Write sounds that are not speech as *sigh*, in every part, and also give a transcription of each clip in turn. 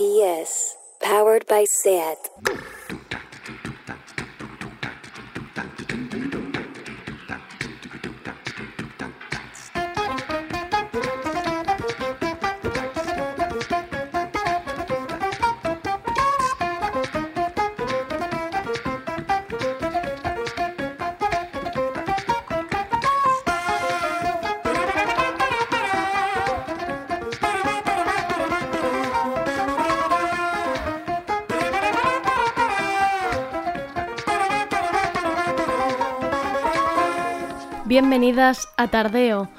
RPS, powered by SAT. Bienvenidas a Tardeo.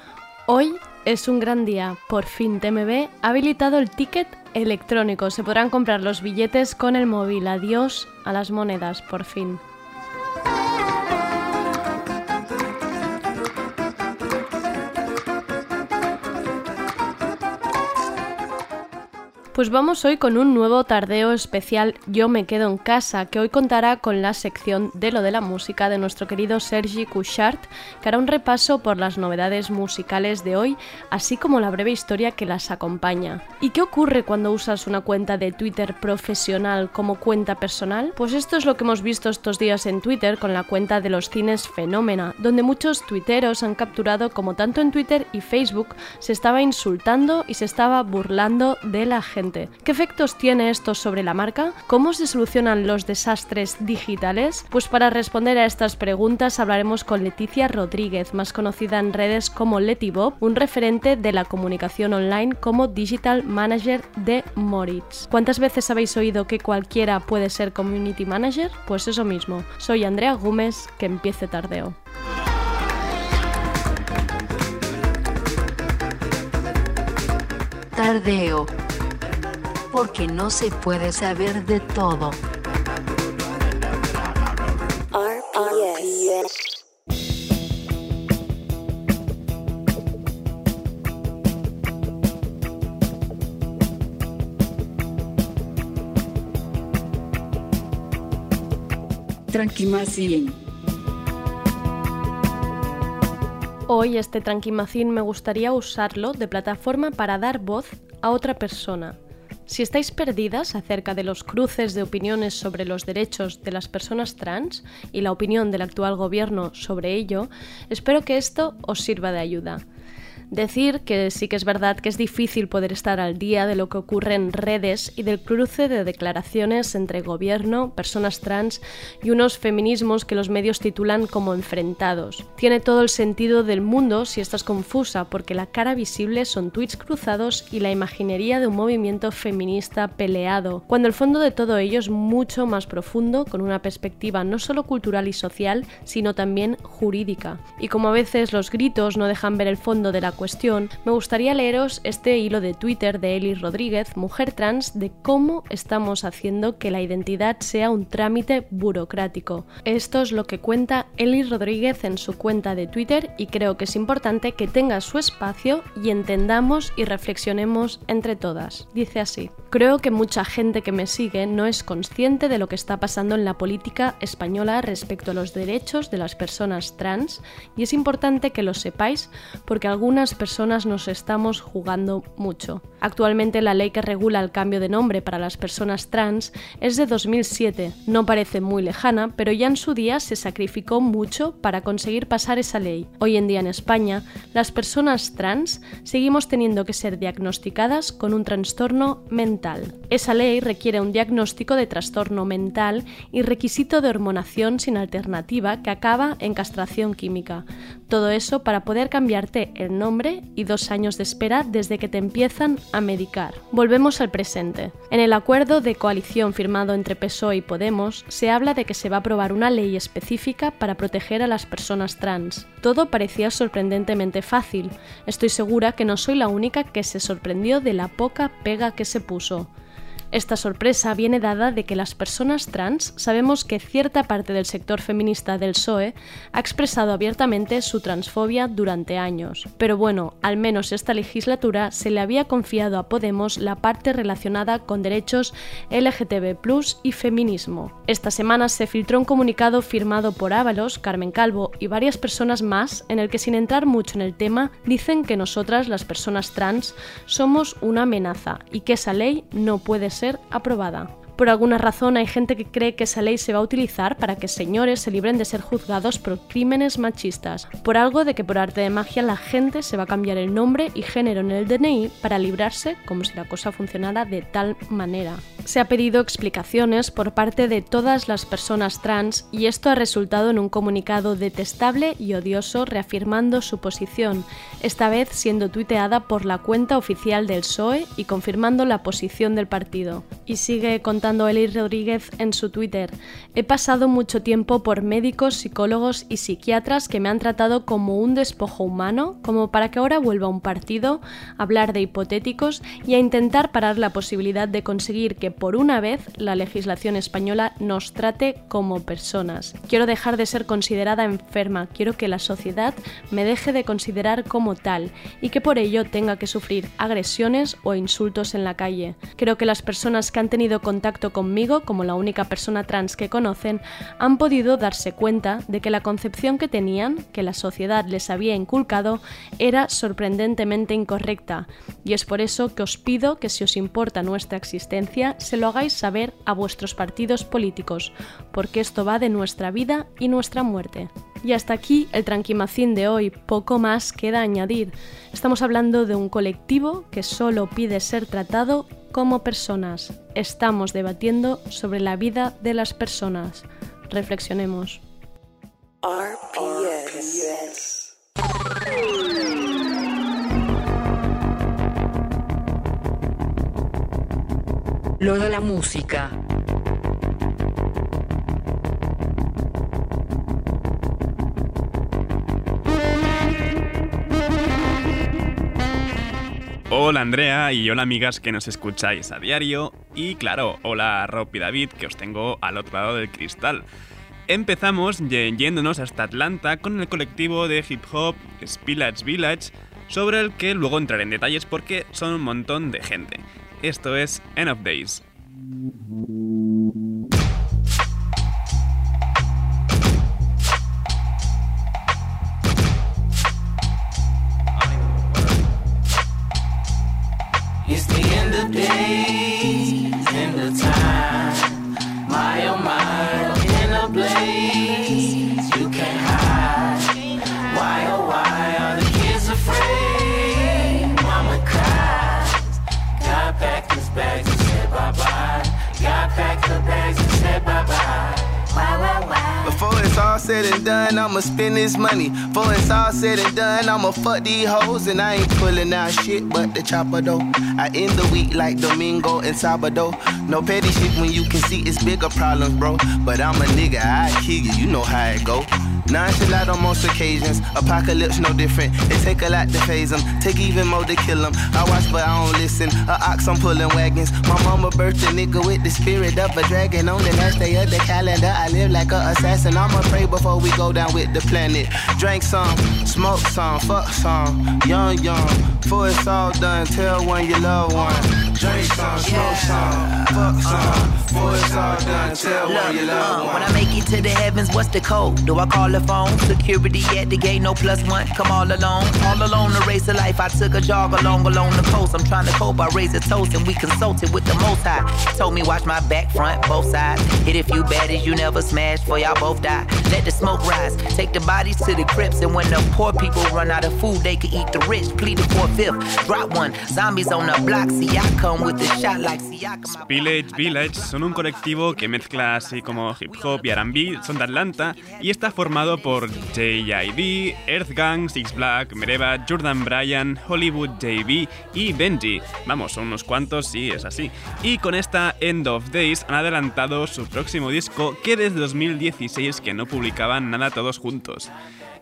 Hoy es un gran día. Por fin TMB ha habilitado el ticket electrónico. Se podrán comprar los billetes con el móvil. Adiós a las monedas, por fin. Pues vamos hoy con un nuevo tardeo especial Yo me quedo en casa, que hoy contará con la sección de lo de la música de nuestro querido Sergi Couchard, que hará un repaso por las novedades musicales de hoy, así como la breve historia que las acompaña. ¿Y qué ocurre cuando usas una cuenta de Twitter profesional como cuenta personal? Pues esto es lo que hemos visto estos días en Twitter con la cuenta de los cines Fenómena, donde muchos tuiteros han capturado como tanto en Twitter y Facebook se estaba insultando y se estaba burlando de la gente ¿Qué efectos tiene esto sobre la marca? ¿Cómo se solucionan los desastres digitales? Pues para responder a estas preguntas hablaremos con Leticia Rodríguez, más conocida en redes como Leti Bob, un referente de la comunicación online como Digital Manager de Moritz. ¿Cuántas veces habéis oído que cualquiera puede ser Community Manager? Pues eso mismo. Soy Andrea Gómez, que empiece tardeo. Tardeo porque no se puede saber de todo. Tranquimacín. Hoy este Tranquimacín me gustaría usarlo de plataforma para dar voz a otra persona, si estáis perdidas acerca de los cruces de opiniones sobre los derechos de las personas trans y la opinión del actual gobierno sobre ello, espero que esto os sirva de ayuda. Decir que sí que es verdad que es difícil poder estar al día de lo que ocurre en redes y del cruce de declaraciones entre gobierno, personas trans y unos feminismos que los medios titulan como enfrentados. Tiene todo el sentido del mundo si estás confusa porque la cara visible son tweets cruzados y la imaginería de un movimiento feminista peleado, cuando el fondo de todo ello es mucho más profundo con una perspectiva no solo cultural y social, sino también jurídica. Y como a veces los gritos no dejan ver el fondo de la cuestión, me gustaría leeros este hilo de Twitter de Eli Rodríguez, mujer trans, de cómo estamos haciendo que la identidad sea un trámite burocrático. Esto es lo que cuenta Eli Rodríguez en su cuenta de Twitter y creo que es importante que tenga su espacio y entendamos y reflexionemos entre todas. Dice así. Creo que mucha gente que me sigue no es consciente de lo que está pasando en la política española respecto a los derechos de las personas trans y es importante que lo sepáis porque algunas personas nos estamos jugando mucho. Actualmente la ley que regula el cambio de nombre para las personas trans es de 2007. No parece muy lejana, pero ya en su día se sacrificó mucho para conseguir pasar esa ley. Hoy en día en España, las personas trans seguimos teniendo que ser diagnosticadas con un trastorno mental esa ley requiere un diagnóstico de trastorno mental y requisito de hormonación sin alternativa que acaba en castración química. Todo eso para poder cambiarte el nombre y dos años de espera desde que te empiezan a medicar. Volvemos al presente. En el acuerdo de coalición firmado entre PSOE y Podemos se habla de que se va a aprobar una ley específica para proteger a las personas trans. Todo parecía sorprendentemente fácil. Estoy segura que no soy la única que se sorprendió de la poca pega que se puso. Esta sorpresa viene dada de que las personas trans sabemos que cierta parte del sector feminista del PSOE ha expresado abiertamente su transfobia durante años. Pero bueno, al menos esta legislatura se le había confiado a Podemos la parte relacionada con derechos LGTB y feminismo. Esta semana se filtró un comunicado firmado por Ábalos, Carmen Calvo y varias personas más en el que sin entrar mucho en el tema dicen que nosotras, las personas trans, somos una amenaza y que esa ley no puede ser ser aprobada. Por alguna razón hay gente que cree que esa ley se va a utilizar para que señores se libren de ser juzgados por crímenes machistas, por algo de que por arte de magia la gente se va a cambiar el nombre y género en el DNI para librarse como si la cosa funcionara de tal manera. Se ha pedido explicaciones por parte de todas las personas trans y esto ha resultado en un comunicado detestable y odioso reafirmando su posición, esta vez siendo tuiteada por la cuenta oficial del PSOE y confirmando la posición del partido. Y sigue contando Eli Rodríguez en su Twitter, he pasado mucho tiempo por médicos, psicólogos y psiquiatras que me han tratado como un despojo humano, como para que ahora vuelva a un partido, a hablar de hipotéticos y a intentar parar la posibilidad de conseguir que por una vez la legislación española nos trate como personas. Quiero dejar de ser considerada enferma, quiero que la sociedad me deje de considerar como tal y que por ello tenga que sufrir agresiones o insultos en la calle. Creo que las personas que han tenido contacto conmigo, como la única persona trans que conocen, han podido darse cuenta de que la concepción que tenían, que la sociedad les había inculcado, era sorprendentemente incorrecta, y es por eso que os pido que si os importa nuestra existencia, se lo hagáis saber a vuestros partidos políticos, porque esto va de nuestra vida y nuestra muerte. Y hasta aquí el tranquimacín de hoy, poco más queda añadir. Estamos hablando de un colectivo que solo pide ser tratado como personas. Estamos debatiendo sobre la vida de las personas. Reflexionemos. Lo de la música. Hola Andrea y hola amigas que nos escucháis a diario y claro, hola Rob y David que os tengo al otro lado del cristal. Empezamos yéndonos hasta Atlanta con el colectivo de hip hop Spillage Village sobre el que luego entraré en detalles porque son un montón de gente. Esto es End of Days. Days, end of time. My oh my, in a blaze, you can't hide. Why oh why are the kids afraid? Mama cries. God packed his bags and said bye bye. God packed her bags and said bye bye. Why why why? Before it's all said and done, I'ma spend this money. Before it's all said and done, I'ma fuck these hoes. And I ain't pulling out shit but the chopper though. I end the week like Domingo and Sabado. No petty shit when you can see it's bigger problems, bro. But I'm a nigga, I kill you, you know how it go. Nonchalant on most occasions, apocalypse no different. It take a lot to phase them, take even more to kill them. I watch but I don't listen. A ox, I'm pulling wagons. My mama birthed a nigga with the spirit of a dragon. On the last day of the calendar, I live like a assassin. I'ma pray before we go down with the planet. Drink some, smoke some, fuck some. Young, young. Before it's all done, tell one you love one. Drink some, smoke some, fuck some. Before it's all done, tell one you love Uh, one. when I make it to the heavens, what's the code? Do I call the phone? Security at the gate, no plus one. Come all alone, all alone to race of life. I took a jog along along the coast. I'm trying to cope. I raise a toast and we consulted with the most high. Told me watch my back, front, both sides. Hit a few baddies you never smashed, for y'all both die. Let the smoke rise. Take the bodies to the crypts, and when the poor people run out of food, they can eat the rich. Plead the fifth. Drop one. Zombies on the block. See, I come with the shot like. Village Village son un colectivo que mezcla así como hip hop y R&B, son de Atlanta y está formado por J.I.D., Earthgang, Six Black, Mereva, Jordan Bryan, Hollywood JB y Benji. Vamos, son unos cuantos, sí, es así. Y con esta End of Days han adelantado su próximo disco que desde 2016 que no publicaban nada todos juntos.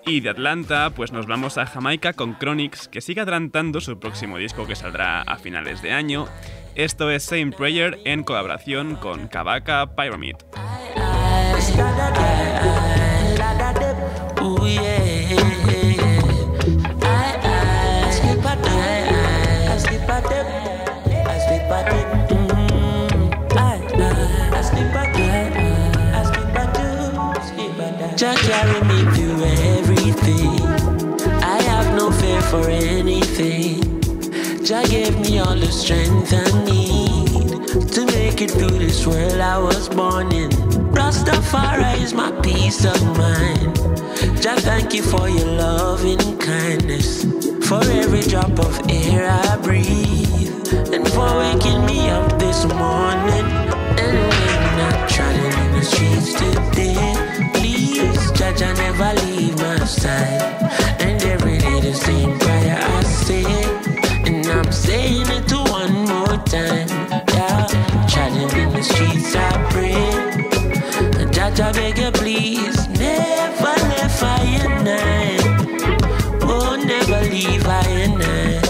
Y de Atlanta, pues nos vamos a Jamaica con Chronix, que sigue adelantando su próximo disco que saldrá a finales de año. Esto es Same Prayer en colaboración con Kabaka Pyramid. Just carry me through everything. I have no fear for anything. Jah gave me all the strength I need to make it through this world I was born in. Rastafari is my peace of mind. Just thank you for your loving kindness. For every drop of air I breathe. And for waking me up this morning. And when I'm trotting in the streets today. Judge, I never leave my side. And every day the same prayer I say. And I'm saying it to one more time. Yeah, trotting in the streets I pray. Judge, I beg you, please, never left I and I. Oh, never leave I and I.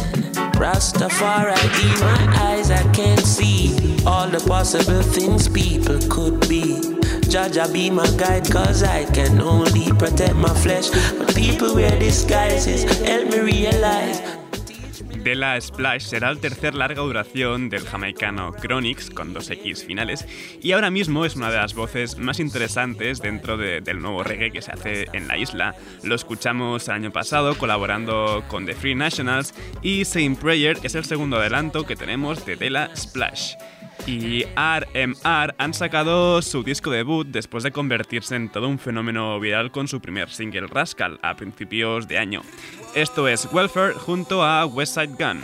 Rastafari, in my eyes, I can't see all the possible things people could be. Judge, I be my guide, cause I can only protect my flesh. But people wear disguises, help me realize. De la Splash será el tercer larga duración del jamaicano Chronix con dos X finales y ahora mismo es una de las voces más interesantes dentro de- del nuevo reggae que se hace en la isla. Lo escuchamos el año pasado colaborando con The Free Nationals y Same Prayer es el segundo adelanto que tenemos de De la Splash. Y RMR han sacado su disco debut después de convertirse en todo un fenómeno viral con su primer single Rascal a principios de año. Esto es Welfare junto a West Side Gun.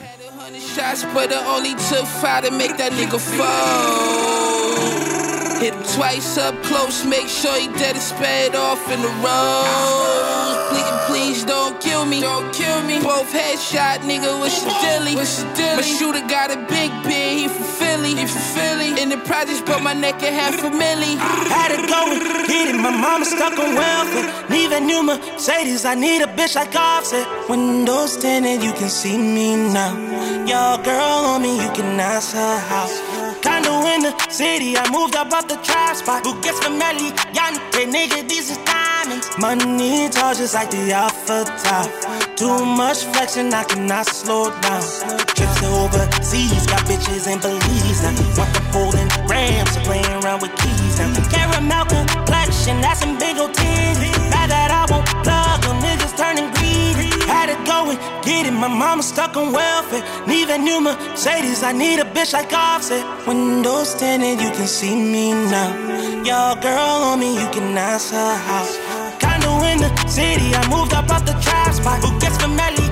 But. Hit him twice up close, make sure he dead and sped off in the road. Please, please don't kill me. Don't kill me. Both headshot, nigga, what's your dilly? What's your dilly? My shooter got a big bin, he from Philly. He from Philly. In the projects, put my neck in half a milli. Had it going, get it. My mama stuck on welfare. Need a new Mercedes. I need a bitch like Offset. Windows tinted, you can see me now. Your girl on me, you can ask her how. Condo in the city, I moved up off the trap spot. Who gets familiar? Yante, nigga, these is diamonds. Money tall just like the alpha top. Too much flexing, I cannot slow down. Trips to overseas, got bitches in Belize now. Want the Poland Rams, playing around with keys now. Caramel complexion, that's some big old titties. Now that I won't plug them, niggas turning going, get it. My mama stuck on welfare. Need a new Mercedes, I need a bitch like Offset. Windows tinted, you can see me now. Your girl on me, you can ask her how. Condo in the city, I moved up off the trap spot. Who gets familiar?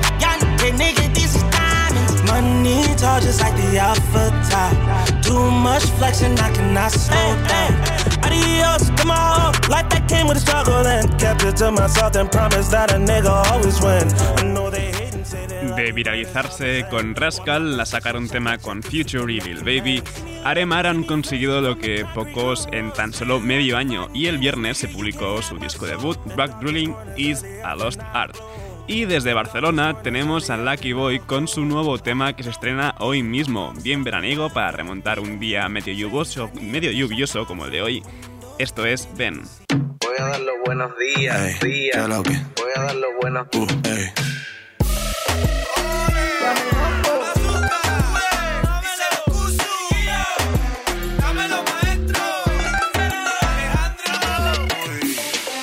Money tall just like the alpha top. Too much flexing, I cannot slow down. Adios, come on. Life that came with a struggle and kept it to myself and promised that a nigga always win. I know they De viralizarse con Rascal, la sacaron tema con Future y Lil Baby, Aremar han conseguido lo que pocos en tan solo medio año y el viernes se publicó su disco debut, Back Drilling is a Lost Art. Y desde Barcelona tenemos a Lucky Boy con su nuevo tema que se estrena hoy mismo, bien veraniego para remontar un día medio lluvioso, medio lluvioso como el de hoy. Esto es Ben. Voy a dar los buenos días, Ey, días. Voy a dar los buenos Uh, ey.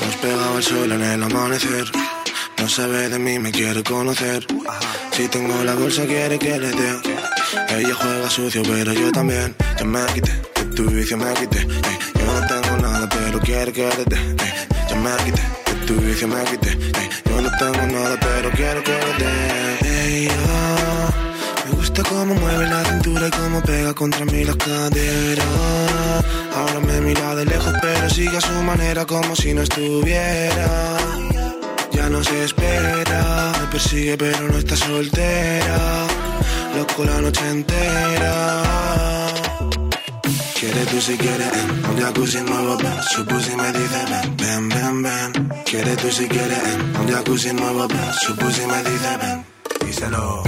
Nos pegaba el sol en el amanecer. No sabe de mí, me quiere conocer. Si tengo la bolsa, quiere que le dé. Ella juega sucio, pero yo también. Ya me quité, de tu vicio me quité. Yo no tengo nada, pero quiere que le dé. Ya me quité, de tu vicio me quité. Yo no tengo nada, pero quiero que le dé. Ah, me gusta cómo mueve la cintura y cómo pega contra mí la cadera. Ahora me mira de lejos, pero sigue a su manera como si no estuviera. Ya no se espera, me persigue pero no está soltera. Loco la noche entera. Quiere tú si quieres, en un jacuzzi nuevo, ven. Su pussy me dice ven, ven, ven, ven. Quiere tú si quieres, en un jacuzzi nuevo, ven. Su pussy me dice ven. Díselo,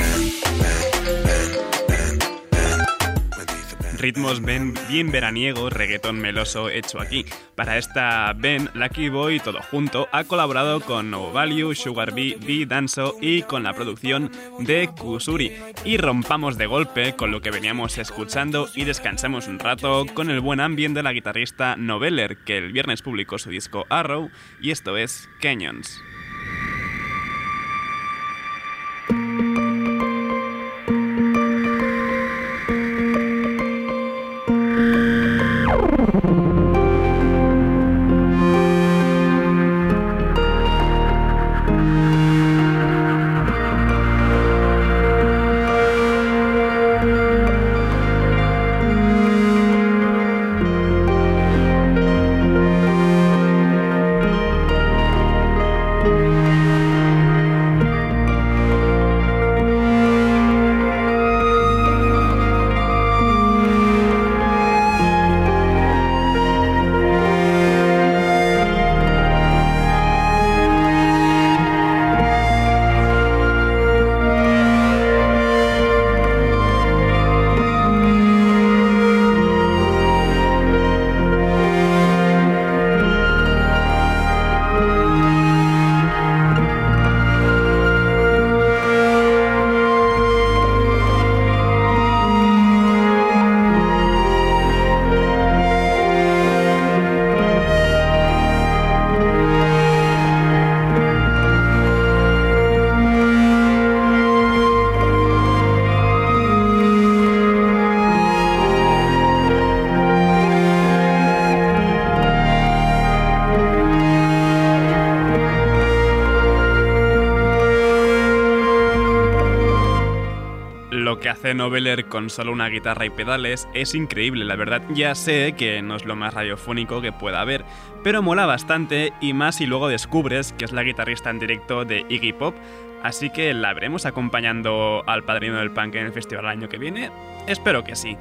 Ritmos Ben bien veraniego, reggaetón meloso hecho aquí. Para esta Ben, Lucky Boy todo junto ha colaborado con No Value, Sugar Bee, B Danso y con la producción de Kusuri. Y rompamos de golpe con lo que veníamos escuchando y descansamos un rato con el buen ambiente de la guitarrista Noveller, que el viernes publicó su disco Arrow y esto es Canyons. Hace Noveler con solo una guitarra y pedales es increíble, la verdad. Ya sé que no es lo más radiofónico que pueda haber, pero mola bastante y más si luego descubres que es la guitarrista en directo de Iggy Pop, así que la veremos acompañando al padrino del punk en el festival el año que viene. Espero que sí.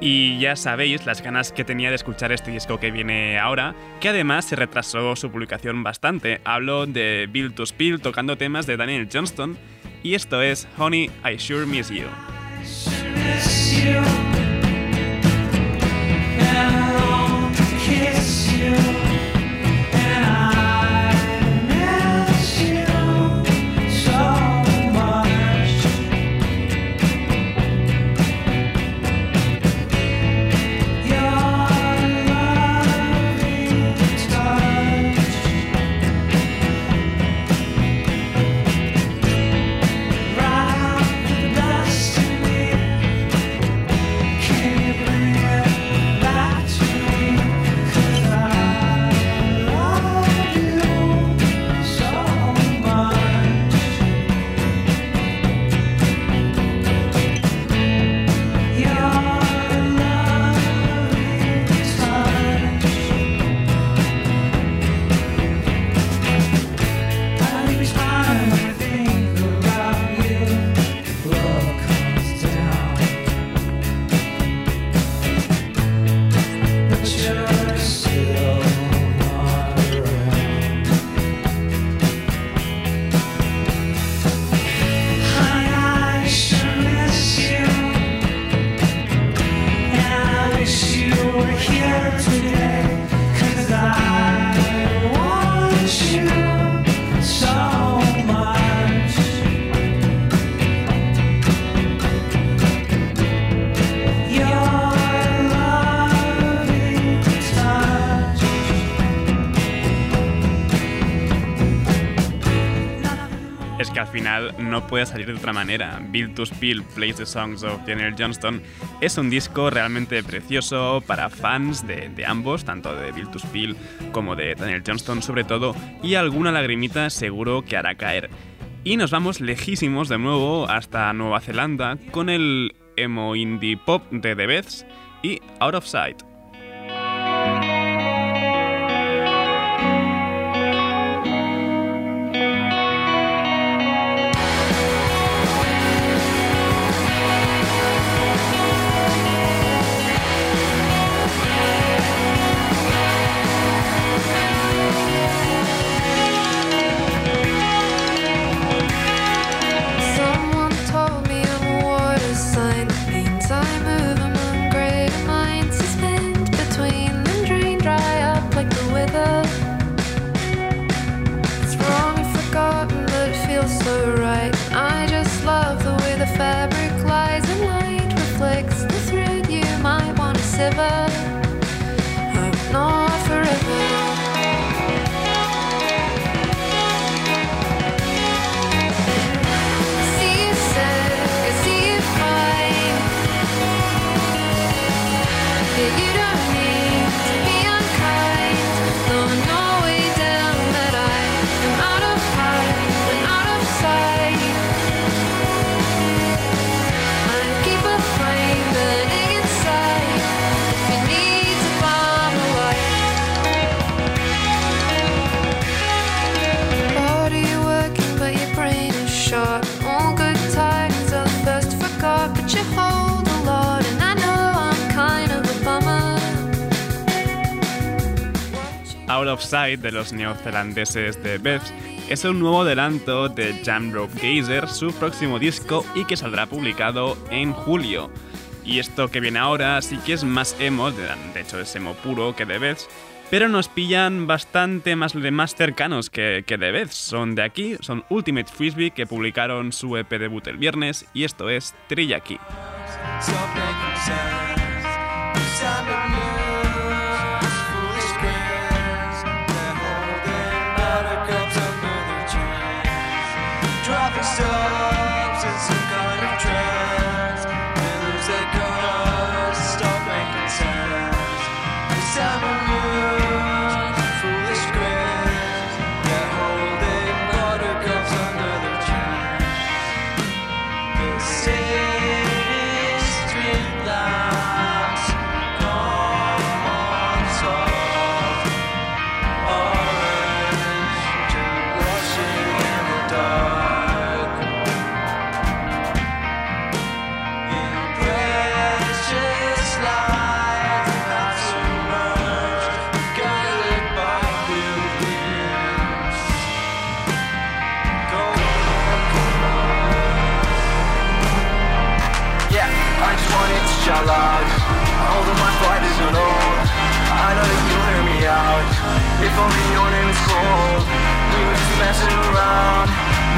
Y ya sabéis las ganas que tenía de escuchar este disco que viene ahora, que además se retrasó su publicación bastante. Hablo de Bill to Spill tocando temas de Daniel Johnston, y esto es Honey, I Sure Miss You. Sure. Es que al final no puede salir de otra manera. Build to Spill Plays the Songs of Daniel Johnston es un disco realmente precioso para fans de, de ambos, tanto de Build to Spill como de Daniel Johnston sobre todo, y alguna lagrimita seguro que hará caer. Y nos vamos lejísimos de nuevo hasta Nueva Zelanda con el emo indie pop de The Beths y Out of Sight. Neozelandeses de Beths es un nuevo adelanto de Jamrope Gazer, su próximo disco y que saldrá publicado en julio. Y esto que viene ahora sí que es más emo, de hecho es emo puro que de Beths, pero nos pillan bastante más, más cercanos que, que de Beths. Son de aquí, son Ultimate Frisbee que publicaron su EP debut el viernes y esto es Trillaki. star.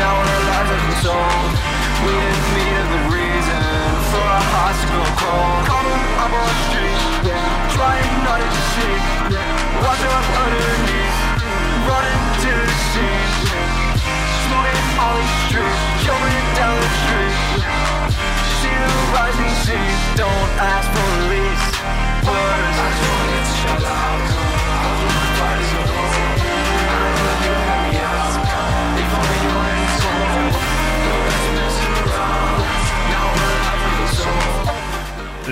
Now our lives are controlled. We didn't meet a good reason for our hearts to go cold. Coming up on the street, yeah. trying not to see. Yeah. Watching us underneath, running to the scene. Smoking all these streets, jumping down the street. See the rising seas, don't ask for release. Words. I just wanna shut out.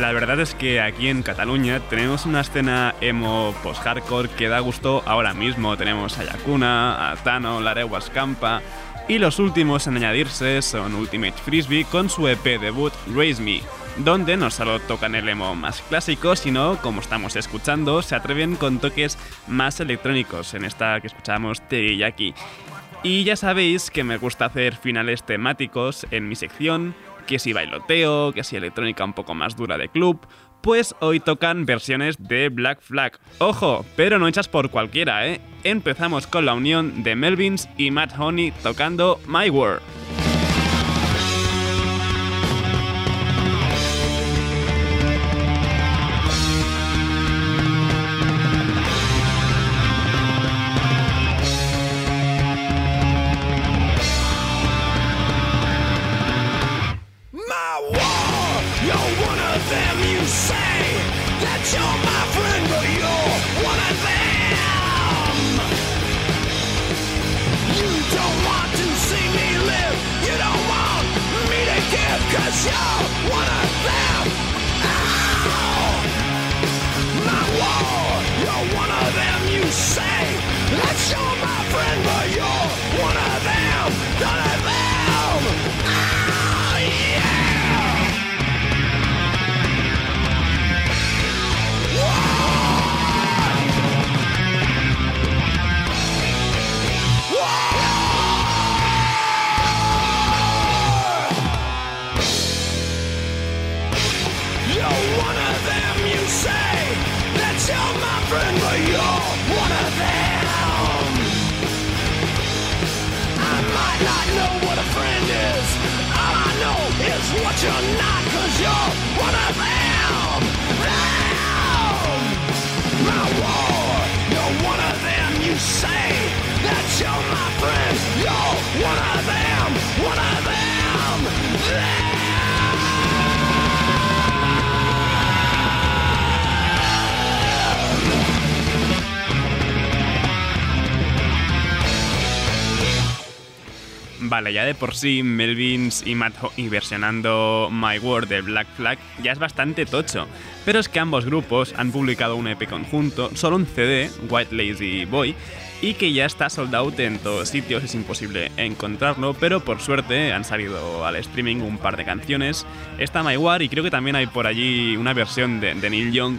La verdad es que aquí en Cataluña tenemos una escena emo post-hardcore que da gusto ahora mismo. Tenemos a Yakuna, a Tano, Lareu Escampa y los últimos en añadirse son Ultimate Frisbee con su EP debut Raise Me, donde no solo tocan el emo más clásico, sino, como estamos escuchando, se atreven con toques más electrónicos en esta que escuchamos Teriyaki. Y ya sabéis que me gusta hacer finales temáticos en mi sección, que si bailoteo, que si electrónica un poco más dura de club, pues hoy tocan versiones de Black Flag. Ojo, pero no hechas por cualquiera, ¿eh? Empezamos con la unión de Melvins y Matt Honey tocando My World. Vale, ya de por sí Melvins y Matt Honey versionando My World de Black Flag ya es bastante tocho, pero es que ambos grupos han publicado un EP conjunto, solo un CD, White Lazy Boy, y que ya está sold out en todos sitios, es imposible encontrarlo, pero por suerte han salido al streaming un par de canciones. Está My War y creo que también hay por allí una versión de Neil Young.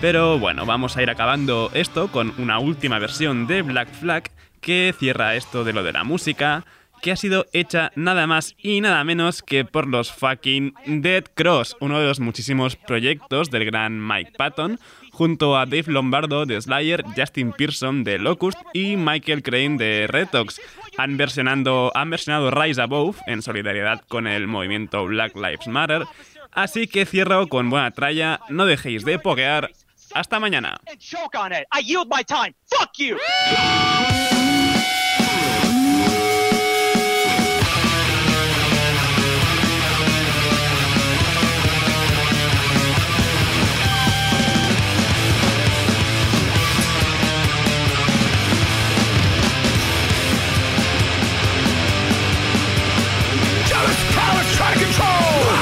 Pero bueno, vamos a ir acabando esto con una última versión de Black Flag que cierra esto de lo de la música, que ha sido hecha nada más y nada menos que por los fucking Dead Cross, uno de los muchísimos proyectos del gran Mike Patton, junto a Dave Lombardo de Slayer, Justin Pearson de Locust y Michael Crane de Retox. Han, versionando, han versionado Rise Above en solidaridad con el movimiento Black Lives Matter. Así que cierro con buena tralla, no dejéis de pokear. Hasta mañana. I'm trying to control.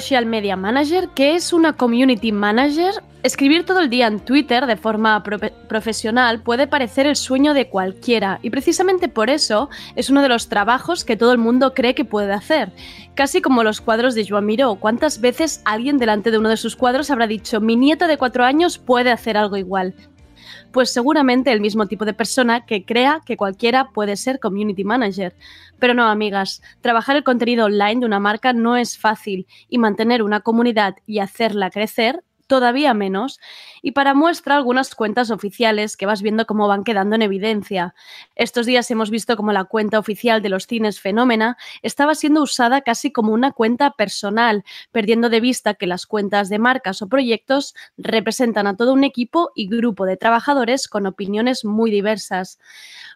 Social media manager? ¿Qué es una community manager? Escribir todo el día en Twitter de forma profesional puede parecer el sueño de cualquiera y precisamente por eso es uno de los trabajos que todo el mundo cree que puede hacer. Casi como los cuadros de Joan Miró. ¿Cuántas veces alguien delante de uno de sus cuadros habrá dicho mi nieto de cuatro años puede hacer algo igual? Pues seguramente el mismo tipo de persona que crea que cualquiera puede ser community manager. Pero no, amigas, trabajar el contenido online de una marca no es fácil y mantener una comunidad y hacerla crecer todavía menos. Y para muestra algunas cuentas oficiales que vas viendo cómo van quedando en evidencia. Estos días hemos visto como la cuenta oficial de los cines Fenómena estaba siendo usada casi como una cuenta personal, perdiendo de vista que las cuentas de marcas o proyectos representan a todo un equipo y grupo de trabajadores con opiniones muy diversas.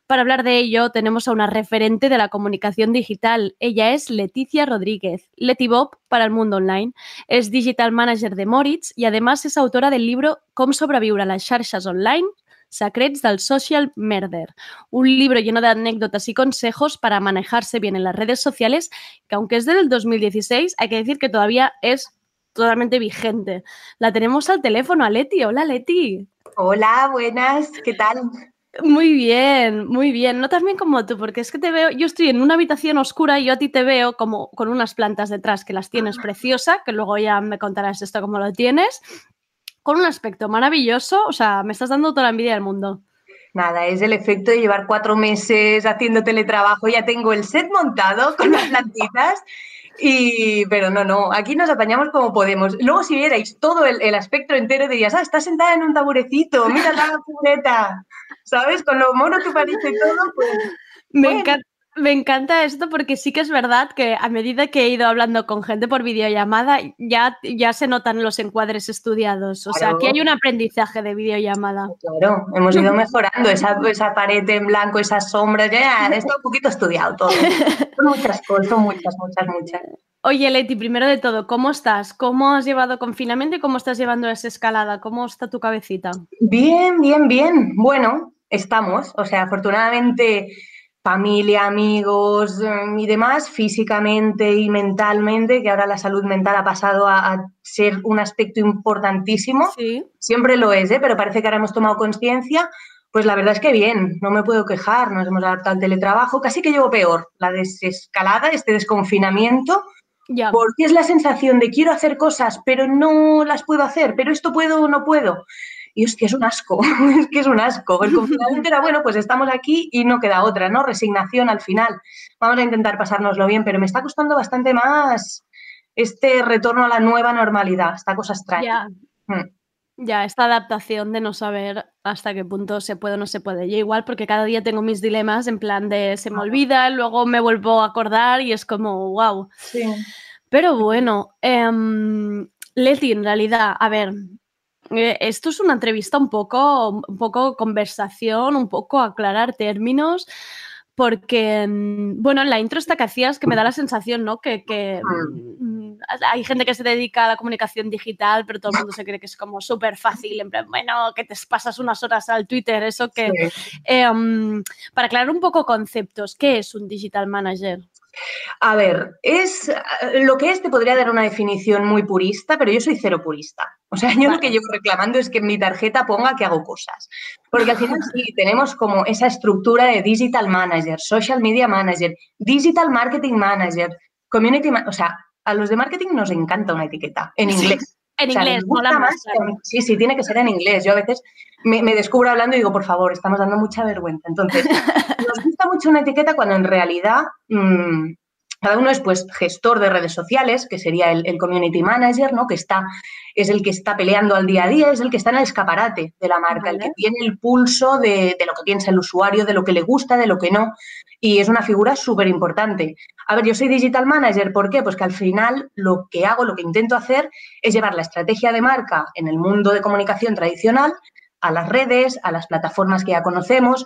Para hablar de ello, tenemos a una referente de la comunicación digital. Ella es Leticia Rodríguez, Leti Bob para el mundo online. Es digital manager de Moritz y además es autora del libro Com sobreviure a les xarxes online, Secrets del Social Murder, un libro lleno de anécdotas y consejos para manejarse bien en las redes sociales, que aunque es del 2016, hay que decir que todavía es totalmente vigente. La tenemos al teléfono, a Leti. Hola, Leti. Hola, buenas, ¿qué tal? Muy bien, muy bien. No tan bien como tú, porque es que te veo, yo estoy en una habitación oscura y yo a ti te veo como con unas plantas detrás que las tienes preciosa, que luego ya me contarás esto cómo lo tienes, con un aspecto maravilloso, o sea, me estás dando toda la envidia del mundo. Nada, es el efecto de llevar cuatro meses haciendo teletrabajo. Ya tengo el set montado con las plantitas. *laughs* Y, pero no, no, aquí nos apañamos como podemos. Luego, si vierais todo el, el aspecto entero, dirías, ah, está sentada en un taburecito, mira la cuneta, ¿sabes? Con lo mono que parece todo, pues. Me, bueno. encanta, me encanta esto porque sí que es verdad que a medida que he ido hablando con gente por videollamada, ya, ya se notan los encuadres estudiados. O sea, aquí hay un aprendizaje de videollamada. Claro, hemos ido *laughs* mejorando esa, esa pared en blanco, esas sombras, ya está un poquito estudiado todo. Son muchas cosas, son muchas, muchas, muchas. Oye, Leti, primero de todo, ¿cómo estás? ¿Cómo has llevado confinamiento y cómo estás llevando esa escalada? ¿Cómo está tu cabecita? Bien, bien, bien. Bueno, estamos. O sea, afortunadamente, familia, amigos eh, y demás, físicamente y mentalmente, que ahora la salud mental ha pasado a, a ser un aspecto importantísimo. Siempre lo es, ¿eh? pero parece que ahora hemos tomado conciencia. Pues la verdad es que bien, no me puedo quejar, nos hemos adaptado al teletrabajo, casi que llevo peor, la desescalada, este desconfinamiento, Ya. porque es la sensación de quiero hacer cosas, pero no las puedo hacer, pero esto puedo o no puedo. Y hostia, es un asco, *laughs* es que es un asco. El confinamiento era bueno, pues estamos aquí y no queda otra, ¿no? Resignación al final. Vamos a intentar pasárnoslo bien, pero me está costando bastante más este retorno a la nueva normalidad, esta cosa extraña. Ya. Mm. Ya, esta adaptación de no saber hasta qué punto se puede o no se puede. Yo igual, porque cada día tengo mis dilemas en plan de se me olvida, luego me vuelvo a acordar y es como, wow. Pero bueno, em, Leti, en realidad, a ver, eh, esto es una entrevista un poco, un poco conversación, un poco aclarar términos, porque, mm, bueno, en la intro esta que hacías que me da la sensación, ¿no? Que, que, mm, hay gente que se dedica a la comunicación digital, pero todo el mundo se cree que es como súper fácil, en plan, bueno, que te pasas unas horas al Twitter, eso que... Eh, mm, para aclarar un poco conceptos, ¿qué es un digital manager? A ver, es eh, lo que es, te podría dar una definición muy purista, pero yo soy cero purista. O sea, yo lo que llevo reclamando es que en mi tarjeta ponga que hago cosas. Porque al final sí, *laughs* tenemos como esa estructura de digital manager, social media manager, digital marketing manager, community manager, o sea, A los de marketing nos encanta una etiqueta en Sí. inglés. En O sea, inglés, mola más, más que- Sí, sí, tiene que ser en inglés. Yo a veces me, me descubro hablando y digo, por favor, estamos dando mucha vergüenza. Entonces, *laughs* nos gusta mucho una etiqueta cuando en realidad mm, cada uno es pues gestor de redes sociales, que sería el, el community manager, ¿no? Que está, es el que está peleando al día a día, es el que está en el escaparate de la marca, el que tiene el pulso de, de lo que piensa el usuario, de lo que le gusta, de lo que no. Y es una figura súper importante. A ver, yo soy digital manager, ¿por qué? Pues que al final lo que hago, lo que intento hacer es llevar la estrategia de marca en el mundo de comunicación tradicional a las redes, a las plataformas que ya conocemos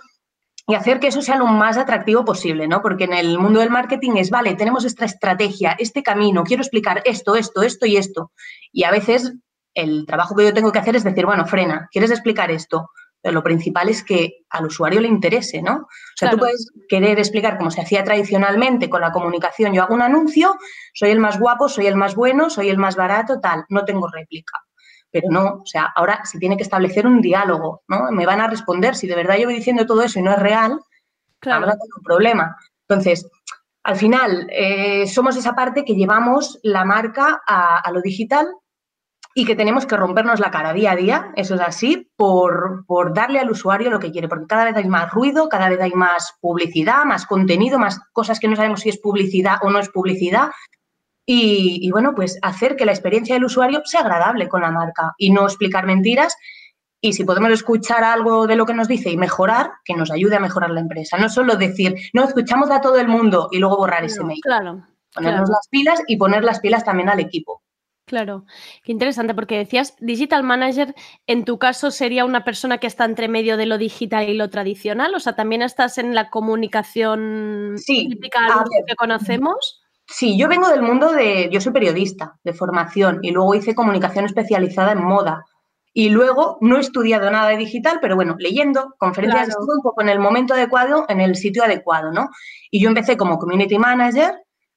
y hacer que eso sea lo más atractivo posible, ¿no? Porque en el mundo del marketing es, vale, tenemos esta estrategia, este camino, quiero explicar esto, esto, esto y esto. Y a veces el trabajo que yo tengo que hacer es decir, bueno, frena, ¿quieres explicar esto? Pero lo principal es que al usuario le interese, ¿no? O sea, tú puedes querer explicar como se hacía tradicionalmente con la comunicación. Yo hago un anuncio, soy el más guapo, soy el más bueno, soy el más barato, tal, no tengo réplica. Pero no, o sea, ahora se tiene que establecer un diálogo, ¿no? Me van a responder. Si de verdad yo voy diciendo todo eso y no es real, a tener un problema. Entonces, al final, eh, somos esa parte que llevamos la marca a, a lo digital y que tenemos que rompernos la cara día a día, eso es así, por, por darle al usuario lo que quiere, porque cada vez hay más ruido, cada vez hay más publicidad, más contenido, más cosas que no sabemos si es publicidad o no es publicidad. Y, y, bueno, pues hacer que la experiencia del usuario sea agradable con la marca y no explicar mentiras. Y si podemos escuchar algo de lo que nos dice y mejorar, que nos ayude a mejorar la empresa. No solo decir, no, escuchamos a todo el mundo y luego borrar ese mail. Claro. Ponernos claro. las pilas y poner las pilas también al equipo. Claro, qué interesante, porque decías, digital manager, en tu caso sería una persona que está entre medio de lo digital y lo tradicional, o sea, también estás en la comunicación típica a ver. que conocemos. Sí, yo vengo del mundo de, yo soy periodista de formación y luego hice comunicación especializada en moda. Y luego no he estudiado nada de digital, pero bueno, leyendo conferencias, Claro. estuve un poco en el momento adecuado, en el sitio adecuado, ¿no? Y yo empecé como community manager,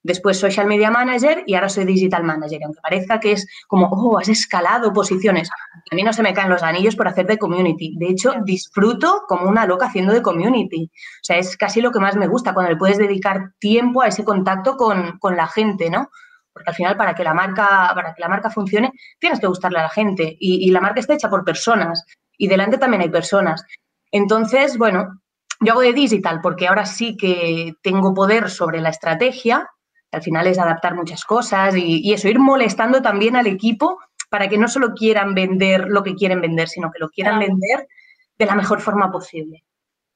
después social media manager y ahora soy digital manager. Y aunque parezca que es como, oh, has escalado posiciones, a mí no se me caen los anillos por hacer de community. De hecho, disfruto como una loca haciendo de community. O sea, es casi lo que más me gusta, cuando le puedes dedicar tiempo a ese contacto con, con la gente, ¿no? Porque al final, para que la marca, para que la marca funcione, tienes que gustarle a la gente. Y, y la marca está hecha por personas. Y delante también hay personas. Entonces, bueno, yo hago de digital porque ahora sí que tengo poder sobre la estrategia. Al final es adaptar muchas cosas y, y eso, ir molestando también al equipo para que no solo quieran vender lo que quieren vender, sino que lo quieran Claro. vender de la mejor forma posible.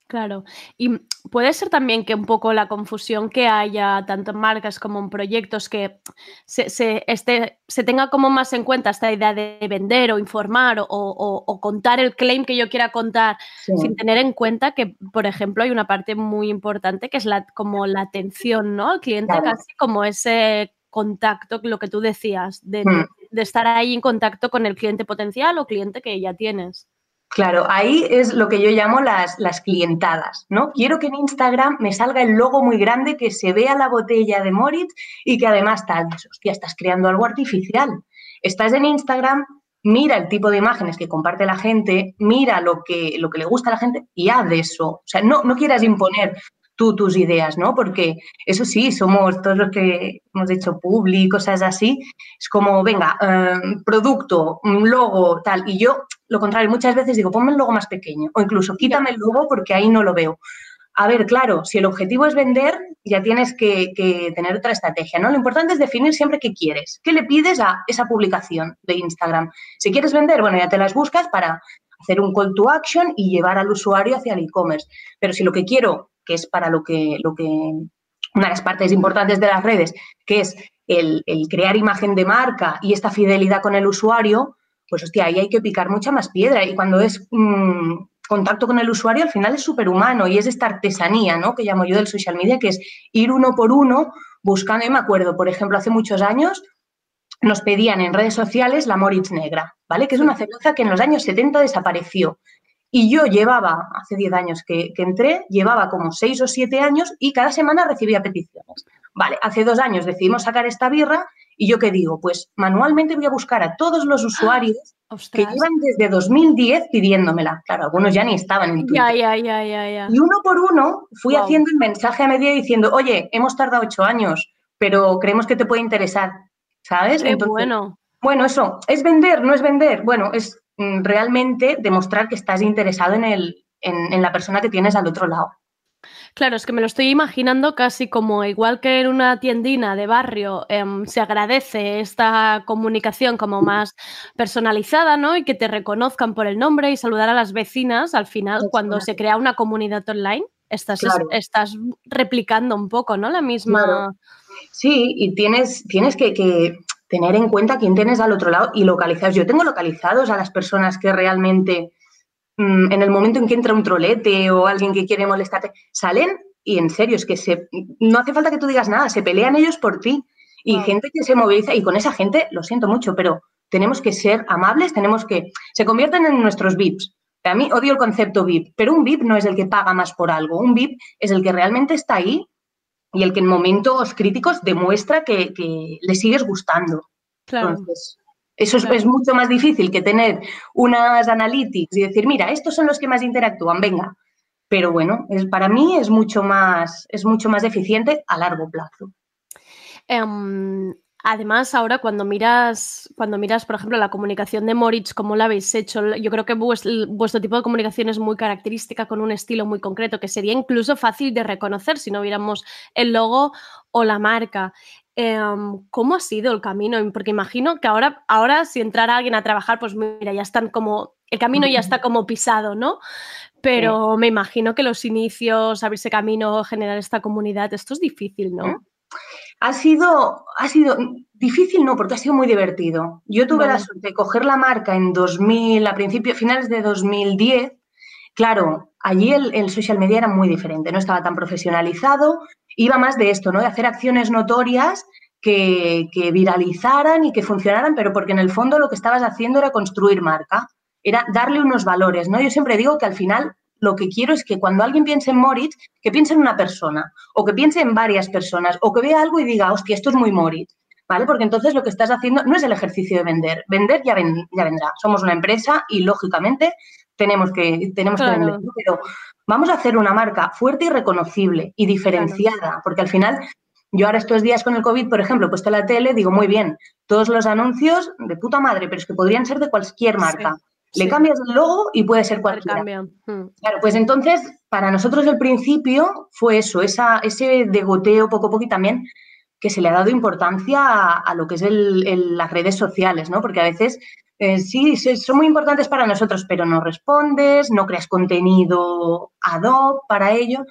Claro. Y puede ser también que un poco la confusión que haya tanto en marcas como en proyectos que se, se, este, se tenga como más en cuenta esta idea de vender o informar o, o- o contar el claim que yo quiera contar Sí. sin tener en cuenta que, por ejemplo, hay una parte muy importante que es la, como la atención ¿no? al cliente, Claro. casi como ese contacto, lo que tú decías, de, Hmm. de estar ahí en contacto con el cliente potencial o cliente que ya tienes. Claro, ahí es lo que yo llamo las, las clientadas, ¿no? Quiero que en Instagram me salga el logo muy grande, que se vea la botella de Moritz y que además tal, dices, hostia, estás creando algo artificial. Estás en Instagram, mira el tipo de imágenes que comparte la gente, mira lo que, lo que le gusta a la gente y haz eso. O sea, no, no quieras imponer tú tus ideas, ¿no? Porque eso sí, somos todos los que hemos hecho publi, cosas así. Es como, venga, eh, producto, un logo, tal. Y yo, lo contrario, muchas veces digo, ponme el logo más pequeño o incluso quítame el logo porque ahí no lo veo. A ver, claro, si el objetivo es vender, ya tienes que, que tener otra estrategia, ¿no? Lo importante es definir siempre qué quieres, qué le pides a esa publicación de Instagram. Si quieres vender, bueno, ya te las buscas para hacer un call to action y llevar al usuario hacia el e-commerce. Pero si lo que quiero, que es para lo que, lo que una de las partes importantes de las redes, que es el, el crear imagen de marca y esta fidelidad con el usuario, pues hostia, ahí hay que picar mucha más piedra. Y cuando es mm, contacto con el usuario, al final es superhumano y es esta artesanía, ¿no? Que llamo yo del social media, que es ir uno por uno buscando. Y me acuerdo, por ejemplo, hace muchos años nos pedían en redes sociales la Moritz Negra, ¿vale? Que es una cerveza que en los años 70 desapareció. Y yo llevaba, hace 10 años que, que entré, llevaba como 6 o 7 años y cada semana recibía peticiones. Vale, hace dos años decidimos sacar esta birra y yo qué digo, pues manualmente voy a buscar a todos los usuarios que llevan desde 2010 pidiéndomela. Claro, algunos ya ni estaban en Twitter. Ya, ya, ya, ya, ya. Y uno por uno fui haciendo el mensaje a medida diciendo, oye, hemos tardado ocho años, pero creemos que te puede interesar. ¿sabes? Qué bueno. Bueno, eso, ¿es vender? ¿No es vender? Bueno, es realmente demostrar que estás interesado en, el, en, en la persona que tienes al otro lado. Claro, es que me lo estoy imaginando casi como igual que en una tiendina de barrio em, se agradece esta comunicación como más personalizada, ¿no? Y que te reconozcan por el nombre y saludar a las vecinas al final cuando se crea una comunidad online. Estás, Claro. estás replicando un poco, ¿no? La misma. Claro. Sí, y tienes, tienes que, que tener en cuenta quién tienes al otro lado y localizados. Yo tengo localizados a las personas que realmente, mm, en el momento en que entra un trolete o alguien que quiere molestarte, salen y en serio, es que se, no hace falta que tú digas nada, se pelean ellos por ti. Y gente que se moviliza, y con esa gente, lo siento mucho, pero tenemos que ser amables, tenemos que, se convierten en nuestros VIPs. A mí odio el concepto VIP, pero un VIP no es el que paga más por algo, un VIP es el que realmente está ahí y el que en momentos críticos demuestra que, que le sigues gustando. Claro. Entonces, eso es, Claro. es mucho más difícil que tener unas analytics y decir, mira, estos son los que más interactúan, venga. Pero bueno, es, para mí es mucho, más, es mucho más eficiente a largo plazo. Em, además, ahora cuando miras, cuando miras, por ejemplo, la comunicación de Moritz, cómo la habéis hecho, yo creo que vues- vuestro tipo de comunicación es muy característica, con un estilo muy concreto, que sería incluso fácil de reconocer si no viéramos el logo o la marca. Em, ¿Cómo ha sido el camino? Porque imagino que ahora, ahora si entrara alguien a trabajar, pues mira, ya están como, el camino ya está como pisado, ¿no? Pero me imagino que los inicios, abrirse camino, generar esta comunidad, esto es difícil, ¿no? Ha sido, ha sido difícil, no, porque ha sido muy divertido. Yo tuve la suerte de coger la marca en 2000, a principios, finales de 2010. Claro, allí el, el social media era muy diferente, no estaba tan profesionalizado, iba más de esto, ¿no? De hacer acciones notorias que, que viralizaran y que funcionaran, pero porque en el fondo lo que estabas haciendo era construir marca, era darle unos valores, ¿no? Yo siempre digo que al final lo que quiero es que cuando alguien piense en Moritz, que piense en una persona, o que piense en varias personas, o que vea algo y diga, hostia, esto es muy Moritz, ¿vale? Porque entonces lo que estás haciendo no es el ejercicio de vender. Vender ya, ven- ya vendrá. Somos una empresa y, lógicamente, tenemos que, tenemos que vender. Pero vamos a hacer una marca fuerte y reconocible y diferenciada, porque al final... Yo ahora estos días con el COVID, por ejemplo, he puesto la tele, digo, muy bien, todos los anuncios de puta madre, pero es que podrían ser de cualquier marca. Sí. cambias el logo y puede ser cualquiera. Cambia. Mm. Claro, pues entonces, para nosotros el principio fue eso, esa, ese degoteo poco a poco y también que se le ha dado importancia a, a lo que es el- el- las redes sociales, ¿no? Porque a veces eh, sí, son muy importantes para nosotros, pero no respondes, no creas contenido ad hoc para ello.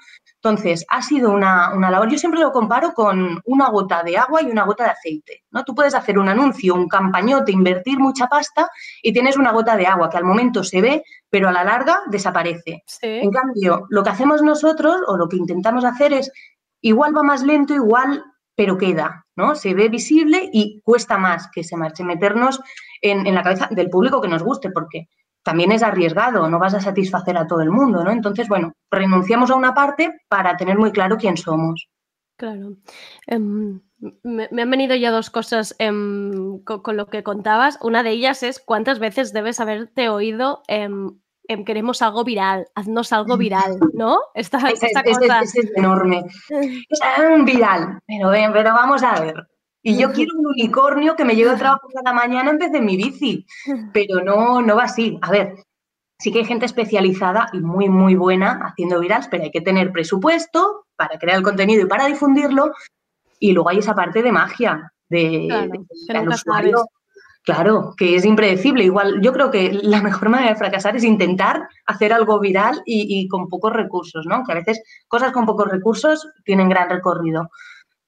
Entonces, ha sido una, una labor, yo siempre lo comparo con una gota de agua y una gota de aceite, ¿no? Tú puedes hacer un anuncio, un campañote, invertir mucha pasta y tienes una gota de agua que al momento se ve, pero a la larga desaparece. En cambio, lo que hacemos nosotros o lo que intentamos hacer es, igual va más lento, igual, pero queda, ¿no? Se ve visible y cuesta más que se marche, meternos en, en la cabeza del público que nos guste, porque también es arriesgado, no vas a satisfacer a todo el mundo, ¿no? Entonces, bueno, renunciamos a una parte para tener muy claro quién somos. Claro. Em, me, me han venido ya dos cosas em, co- con, lo que contabas. Una de ellas es cuántas veces debes haberte oído em, em, queremos algo viral, haznos algo viral, *laughs* ¿no? Esta, Ese, esta cosa. es enorme. *laughs* Es un viral, pero, pero vamos a ver. Y yo quiero un unicornio que me lleve al trabajo cada mañana en vez de mi bici, pero no, no va así. A ver, sí que hay gente especializada y muy, muy buena haciendo virals, pero hay que tener presupuesto para crear el contenido y para difundirlo. Y luego hay esa parte de magia, de, Claro, de- al usuario. sabes. Claro, que es impredecible. Igual, yo creo que la mejor manera de fracasar es intentar hacer algo viral y, y con pocos recursos, ¿no? Que a veces cosas con pocos recursos tienen gran recorrido.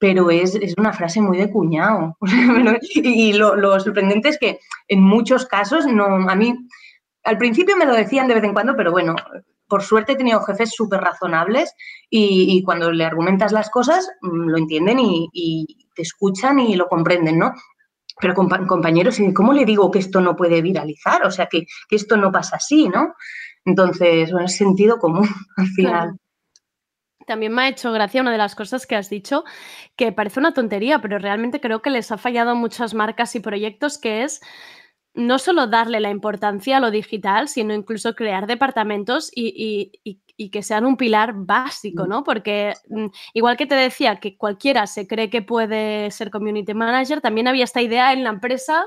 Pero es, es una frase muy de cuñado. *laughs* y lo, lo sorprendente es que en muchos casos, no, a mí, al principio me lo decían de vez en cuando, pero bueno, por suerte he tenido jefes súper razonables y, y cuando le argumentas las cosas mm, lo entienden y, y te escuchan y lo comprenden, ¿no? Pero compa- compañeros, ¿y ¿cómo le digo que esto no puede viralizar? O sea, que, que esto no pasa así, ¿no? Entonces, bueno, es sentido común *laughs* al final. También me ha hecho gracia una de las cosas que has dicho, que parece una tontería, pero realmente creo que les ha fallado a muchas marcas y proyectos, que es no solo darle la importancia a lo digital, sino incluso crear departamentos y, y- y- y que sean un pilar básico, ¿no? Porque mm, igual que te decía que cualquiera se cree que puede ser community manager, también había esta idea en la empresa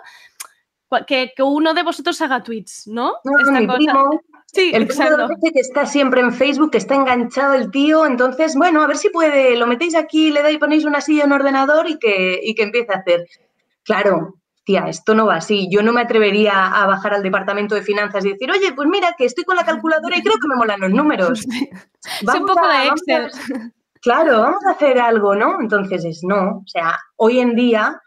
que, que uno de vosotros haga tweets, ¿no? No, Esta mi cosa- primo, Sí, el primo exacto. de Roche que está siempre en Facebook, que está enganchado el tío, entonces, bueno, a ver si puede, lo metéis aquí, le dais, ponéis una silla en ordenador y que, y que empiece a hacer. Claro, tía, esto no va así. Yo no me atrevería a bajar al departamento de finanzas y decir, oye, pues mira, que estoy con la calculadora y creo que me molan los números. *laughs* Es un poco de Excel. Claro, vamos a hacer algo, ¿no? Entonces es no. O sea, hoy en día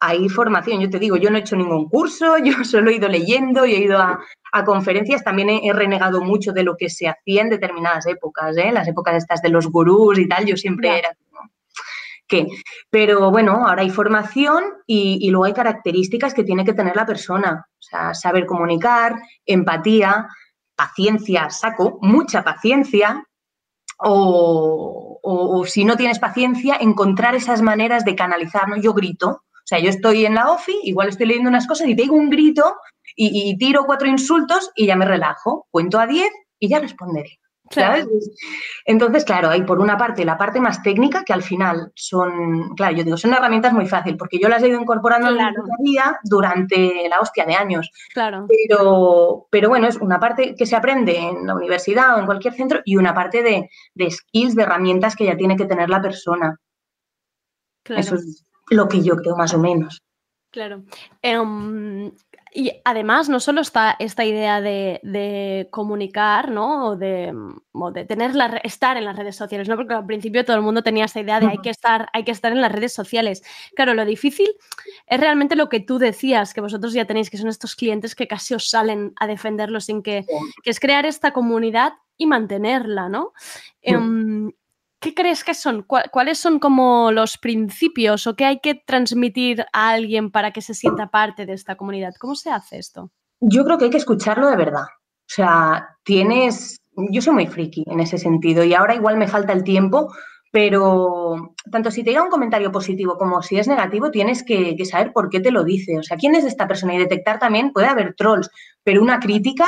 hay formación. Yo te digo, yo no he hecho ningún curso, *laughs* yo solo he ido leyendo y he ido a, a conferencias. También he, he renegado mucho de lo que se hacía en determinadas épocas, ¿eh? Las épocas estas de los gurús y tal, yo siempre era como, ¿qué? Pero bueno, ahora hay formación y, y luego hay características que tiene que tener la persona. O sea, saber comunicar, empatía, paciencia, saco, mucha paciencia, o, o- o si no tienes paciencia, encontrar esas maneras de canalizar, ¿no? Yo grito, sea, yo estoy en la OFI, igual estoy leyendo unas cosas y pego un grito y, y tiro cuatro insultos y ya me relajo, cuento a diez y ya responderé. ¿sabes? Entonces, claro, hay por una parte la parte más técnica, que al final son, claro, yo digo, son herramientas muy fáciles, porque yo las he ido incorporando en mi Claro. día a día durante la hostia de años. Claro. Pero, pero bueno, es una parte que se aprende en la universidad o en cualquier centro y una parte de, de skills, de herramientas que ya tiene que tener la persona. Claro. Eso es lo que yo creo más o menos. Claro. Em, y además, no solo está esta idea de, de comunicar, ¿no? O de, o de tener la estar en las redes sociales, ¿no? Porque al principio todo el mundo tenía esta idea de hay que estar, hay que estar en las redes sociales. Claro, lo difícil es realmente lo que tú decías, que vosotros ya tenéis, que son estos clientes que casi os salen a defenderlo sin que, que es crear esta comunidad y mantenerla, ¿no? Em, ¿Qué crees que son? ¿Cuál- ¿Cuáles son como los principios o qué hay que transmitir a alguien para que se sienta parte de esta comunidad? ¿Cómo se hace esto? Yo creo que hay que escucharlo de verdad. O sea, tienes, yo soy muy friki en ese sentido y ahora igual me falta el tiempo, pero tanto si te llega un comentario positivo como si es negativo, tienes que, que saber por qué te lo dice. O sea, quién es esta persona y detectar también, puede haber trolls, pero una crítica,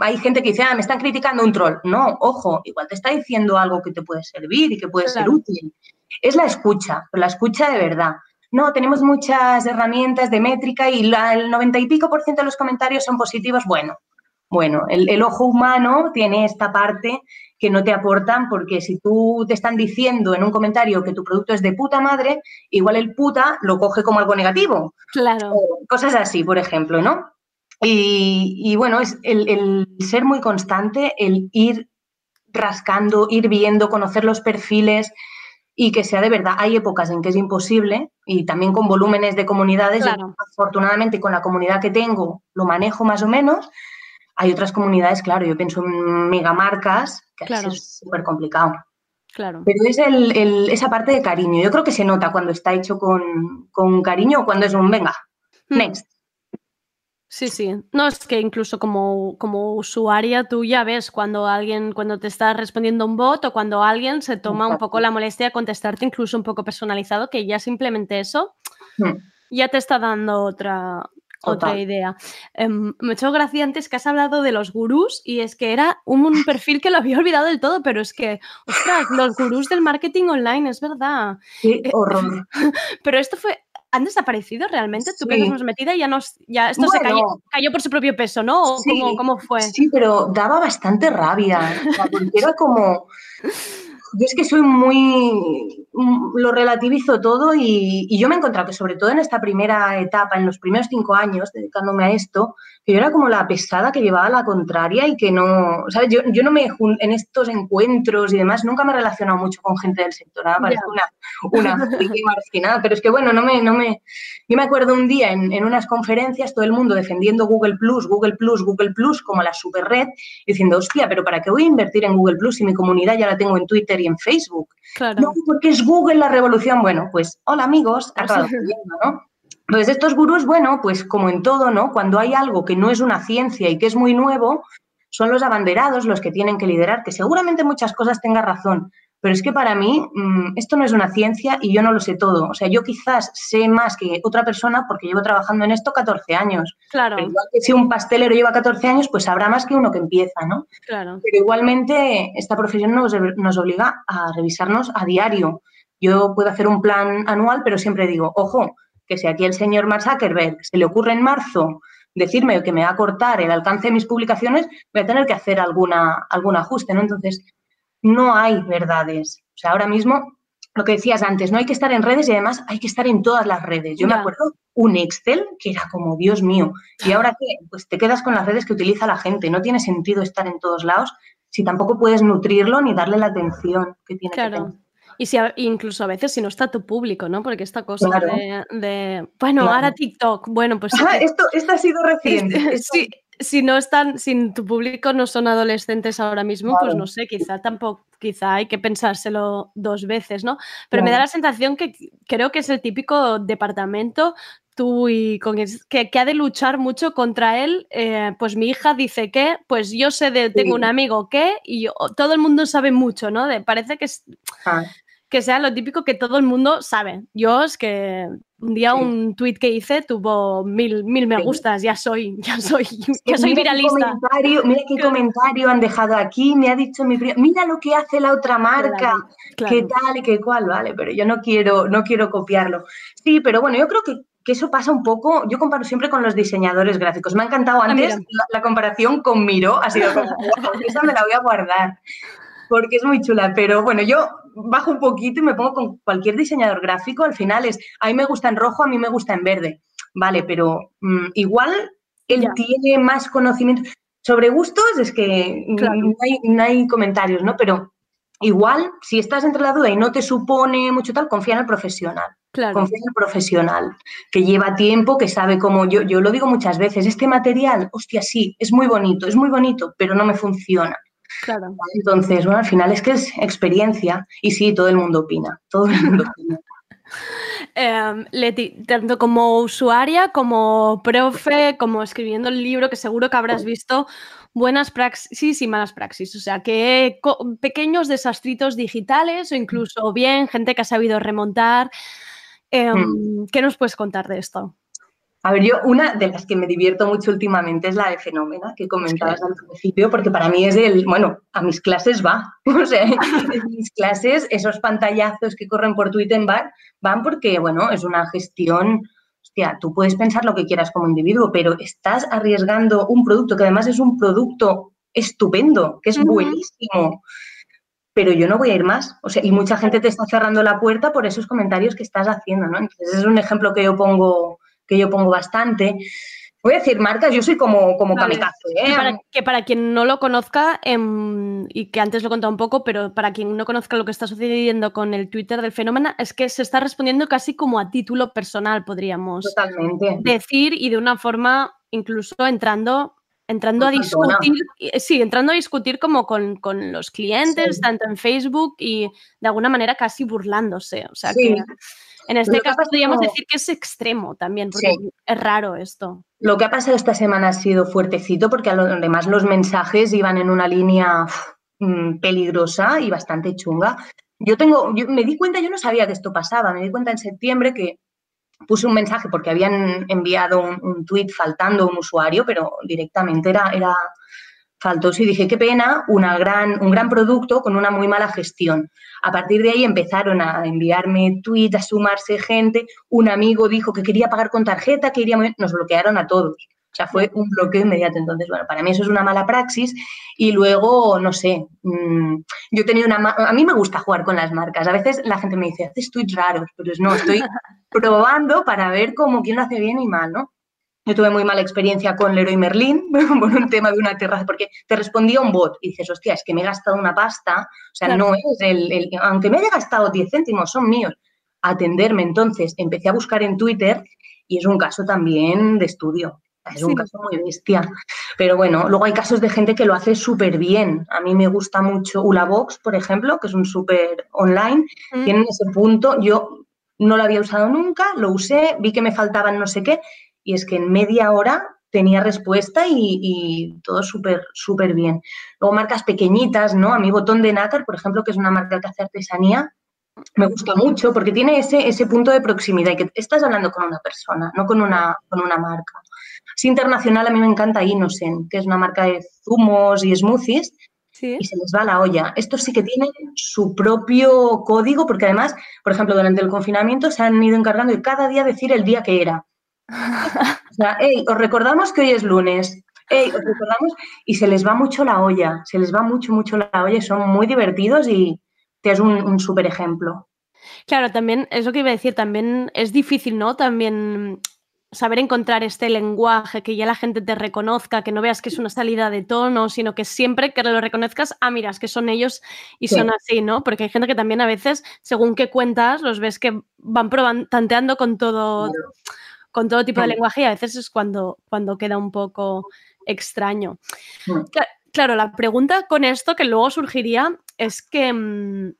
hay gente que dice, ah, me están criticando un troll. No, ojo, igual te está diciendo algo que te puede servir y que puede ser útil. Es la escucha, pero la escucha de verdad. No, tenemos muchas herramientas de métrica y la- el 90 y pico por ciento de los comentarios son positivos. Bueno, bueno, el, el ojo humano tiene esta parte que no te aportan porque si tú te están diciendo en un comentario que tu producto es de puta madre, igual el puta lo coge como algo negativo. Claro. O cosas así, por ejemplo, ¿no? Y, y bueno, es el, el ser muy constante, el ir rascando, ir viendo, conocer los perfiles y que sea de verdad. Hay épocas en que es imposible y también con volúmenes de comunidades. Claro. afortunadamente, con la comunidad que tengo, lo manejo más o menos. Hay otras comunidades, claro, yo pienso en megamarcas, que Claro. es súper complicado. Claro. Pero es el- el- esa parte de cariño. Yo creo que se nota cuando está hecho con, con cariño o cuando es un venga, Hmm. next. Sí, sí. No, es que incluso como, como usuaria tú ya ves cuando alguien, cuando te está respondiendo un bot o cuando alguien se toma un poco la molestia de contestarte incluso un poco personalizado, que ya simplemente eso ya te está dando otra, otra idea. Em, me ha hecho gracia antes que has hablado de los gurús y es que era un perfil que lo había *laughs* olvidado del todo, pero es que, ostras, los gurús del marketing online, es verdad. Qué Eh, horror. *laughs* Pero esto fue, ¿han desaparecido realmente? ¿Tú que Sí. estás más metida? Ya, nos, ya esto se cayó, cayó por su propio peso, ¿no? ¿O Sí, cómo, cómo fue? Sí, pero daba bastante rabia. era como. Yo es que soy muy. mm, Lo relativizo todo y, y yo me he encontrado que, sobre todo en esta primera etapa, en los primeros cinco años dedicándome a esto, que yo era como la pesada que llevaba la contraria y que no. ¿Sabes? Yo, yo no me. En estos encuentros y demás, nunca me he relacionado mucho con gente del sector. Ahora parezco una, una marginada, pero es que bueno, no me. No me yo me acuerdo un día en, en unas conferencias, todo el mundo defendiendo Google Plus, Google Plus, Google Plus como la super red, diciendo, hostia, pero ¿para qué voy a invertir en Google Plus si mi comunidad ya la tengo en Twitter y en Facebook? Claro. No, porque es Google la revolución. Bueno, pues hola amigos, acabado ¿no? Entonces, estos gurús, bueno, pues como en todo, ¿no? Cuando hay algo que no es una ciencia y que es muy nuevo, son los abanderados los que tienen que liderar, que seguramente muchas cosas tenga razón, Pero es que para mí mm, esto no es una ciencia y yo no lo sé todo. O sea, yo quizás sé más que otra persona porque llevo trabajando en esto 14 años. Claro. Pero igual que si un pastelero lleva 14 años, pues sabrá más que uno que empieza, ¿no? Claro. Pero igualmente esta profesión nos, nos obliga a revisarnos a diario. Yo puedo hacer un plan anual, pero siempre digo, ojo, que si aquí el señor Mark Zuckerberg se le ocurre en marzo decirme que me va a cortar el alcance de mis publicaciones, voy a tener que hacer alguna, algún ajuste, ¿no? Entonces, no hay verdades. O sea, ahora mismo, lo que decías antes, no hay que estar en redes y además hay que estar en todas las redes. Yo me acuerdo un Excel que era como, Dios mío, ¿y ahora qué? Pues te quedas con las redes que utiliza la gente. No tiene sentido estar en todos lados si tampoco puedes nutrirlo ni darle la atención que tiene que tener. Y si a- incluso a veces si no está tu público, ¿no? Porque esta cosa Claro. de, de, bueno, Claro. ahora TikTok, bueno, pues Ah, esto, esto ha sido *laughs* reciente. Esto- sí, si no están, si tu público no son adolescentes ahora mismo, pues no sé, quizá tampoco, quizá hay que pensárselo dos veces, ¿no? Pero me da la sensación que creo que es el típico departamento tú y con que, que ha de luchar mucho contra él. eh, pues mi hija dice que, pues yo sé de, tengo un amigo que, y yo- todo el mundo sabe mucho, ¿no? De, parece que es Ah, que sea lo típico que todo el mundo sabe. Yo es que un día Sí. un tweet que hice tuvo mil, mil me gustas, ya soy, ya soy, *laughs* ya soy mira viralista. mira qué comentario han dejado aquí, me ha dicho mi prima, mira lo que hace la otra marca, Claro. qué tal y qué cual, vale, pero yo no quiero, no quiero copiarlo. Sí, pero bueno, yo creo que, que eso pasa un poco, yo comparo siempre con los diseñadores gráficos. Me ha encantado Ah, antes la, la comparación con Miro, ha sido como, "Guau, esa me la voy a guardar, porque es muy chula, pero bueno, yo bajo un poquito y me pongo con cualquier diseñador gráfico, al final es, a mí me gusta en rojo, a mí me gusta en verde, vale, pero mm, igual él Ya. tiene más conocimiento. Sobre gustos es que Claro. no, hay, no hay comentarios, ¿no? Pero igual, si estás entre la duda y no te supone mucho tal, confía en el profesional. Claro. Confía en el profesional, que lleva tiempo, que sabe cómo. Yo, yo lo digo muchas veces, este material, hostia, sí, es muy bonito, es muy bonito, pero no me funciona. Claro. Entonces, bueno, al final es que es experiencia y sí, todo el mundo opina, todo el mundo opina. Em, Leti, tanto como usuaria, como profe, como escribiendo el libro, que seguro que habrás visto buenas praxis y malas praxis. O sea, que pequeños desastritos digitales o incluso bien gente que ha sabido remontar. Em, ¿Qué nos puedes contar de esto? A ver, yo una de las que me divierto mucho últimamente es la de Fenómena, que comentabas al principio, porque para mí es el, bueno, a mis clases va. *laughs* O sea, en mis clases esos pantallazos que corren por Twitter van, van porque, bueno, es una gestión, hostia, tú puedes pensar lo que quieras como individuo, pero estás arriesgando un producto que además es un producto estupendo, que es buenísimo. Pero yo no voy a ir más. O sea, y mucha gente te está cerrando la puerta por esos comentarios que estás haciendo, ¿no? Entonces, es un ejemplo que yo pongo, que yo pongo bastante. Voy a decir marcas, yo soy como, como Vale. kamikaze, ¿eh? para, que para quien no lo conozca, em, y que antes lo he contado un poco, pero para quien no conozca lo que está sucediendo con el Twitter del fenómeno, es que se está respondiendo casi como a título personal, podríamos Totalmente. decir, y de una forma incluso entrando, entrando a discutir, eh, sí, entrando a discutir como con, con los clientes, Sí. tanto en Facebook y de alguna manera casi burlándose. O sea Sí. que en este caso podríamos decir que es extremo también, porque Sí. es raro esto. Lo que ha pasado esta semana ha sido fuertecito porque además los mensajes iban en una línea mm, peligrosa y bastante chunga. Yo tengo, yo me di cuenta, yo no sabía que esto pasaba, me di cuenta en septiembre que puse un mensaje porque habían enviado un, un tuit faltando un usuario, pero directamente era, era faltoso y dije, qué pena, una gran, un gran producto con una muy mala gestión. A partir de ahí empezaron a enviarme tweets, a sumarse gente. Un amigo dijo que quería pagar con tarjeta, que iría. Nos bloquearon a todos. O sea, fue un bloqueo inmediato. Entonces, bueno, para mí eso es una mala praxis. Y luego, no sé, mm, yo he tenido una... A mí me gusta jugar con las marcas. A veces la gente me dice, haces tweets raros, pero es no, estoy *laughs* probando para ver cómo quién lo hace bien y mal, ¿no? Yo tuve muy mala experiencia con Leroy Merlin *laughs* por un tema de una terraza, porque te respondía un bot y dices, hostia, es que me he gastado una pasta, o sea, Claro. no es el, el- aunque me haya gastado 10 céntimos, son míos, atenderme. Entonces empecé a buscar en Twitter y es un caso también de estudio, es un caso muy bestia. Pero bueno, luego hay casos de gente que lo hace súper bien. A mí me gusta mucho Ulabox, por ejemplo, que es un súper online, Mm. tienen ese punto, yo no lo había usado nunca, lo usé, vi que me faltaban no sé qué, y es que en media hora tenía respuesta y, y todo súper, súper bien. Luego marcas pequeñitas, ¿no? A mi botón de nácar, por ejemplo, que es una marca que hace artesanía, me gusta mucho porque tiene ese, ese punto de proximidad y que estás hablando con una persona, no con una, con una marca. Si internacional, a mí me encanta Innocent, que es una marca de zumos y smoothies, y se les va la olla. Estos sí que tienen su propio código, porque además, por ejemplo, durante el confinamiento se han ido encargando de cada día decir el día que era. O sea, hey, os recordamos que hoy es lunes. Hey, os recordamos. Y se les va mucho la olla, se les va mucho, mucho la olla y son muy divertidos y te es un, un súper ejemplo. Claro, también es lo que iba a decir, también es difícil, ¿no? También saber encontrar este lenguaje, que ya la gente te reconozca, que no veas que es una salida de tono, sino que siempre que lo reconozcas, ah, mira, es que son ellos y Sí. son así, ¿no? Porque hay gente que también a veces, según qué cuentas, los ves que van probando, tanteando con todo, con todo tipo de lenguaje y a veces es cuando, cuando queda un poco extraño. Mm. Cla- Claro, la pregunta con esto que luego surgiría es que mm,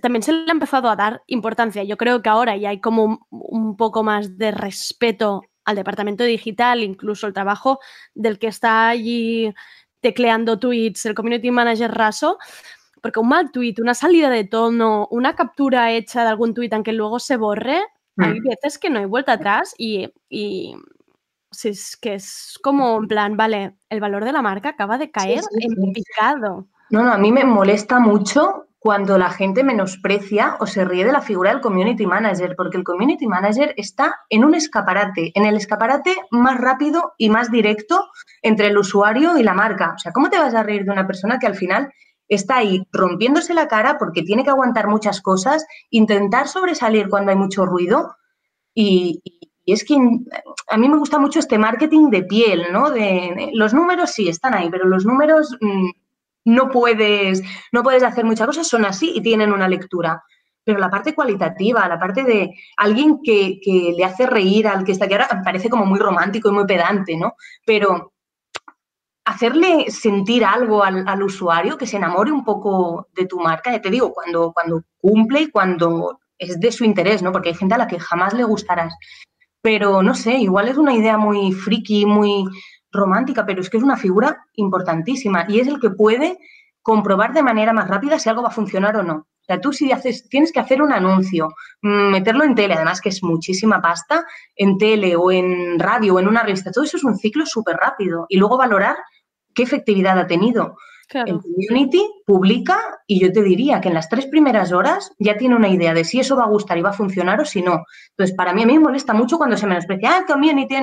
también se le ha empezado a dar importancia. Yo creo que ahora ya hay como un, un poco más de respeto al departamento digital, incluso el trabajo del que está allí tecleando tweets, el community manager raso, porque un mal tweet, una salida de tono, una captura hecha de algún tweet aunque luego se borre, hay veces que no hay vuelta atrás y, y si es que es como en plan, vale, el valor de la marca acaba de caer sí, en sí. picado. No, no, a mí me molesta mucho cuando la gente menosprecia o se ríe de la figura del community manager, porque el community manager está en un escaparate, en el escaparate más rápido y más directo entre el usuario y la marca. O sea, ¿cómo te vas a reír de una persona que al final está ahí rompiéndose la cara porque tiene que aguantar muchas cosas, intentar sobresalir cuando hay mucho ruido? Y, es que a mí me gusta mucho este marketing de piel, ¿no? De, de- los números sí están ahí, pero los números mm, no puedes, no puedes hacer muchas cosas, son así y tienen una lectura. Pero la parte cualitativa, la parte de alguien que, que le hace reír al que está aquí ahora, parece como muy romántico y muy pedante, ¿no? Pero hacerle sentir algo al, usuario, que se enamore un poco de tu marca, ya te digo, cuando, cuando cumple y cuando es de su interés, ¿no? Porque hay gente a la que jamás le gustarás. Pero no sé, igual es una idea muy friki, muy romántica, pero es que es una figura importantísima y es el que puede comprobar de manera más rápida si algo va a funcionar o no. O sea, tú si haces, tienes que hacer un anuncio, mm, meterlo en tele, además que es muchísima pasta, en tele o en radio o en una revista, todo eso es un ciclo súper rápido y luego valorar qué efectividad ha tenido. El community publica y yo te diría que en las tres primeras horas ya tiene una idea de si eso va a gustar y va a funcionar o si no. Entonces, para mí a mí me molesta mucho cuando se menosprecia, ah, el community.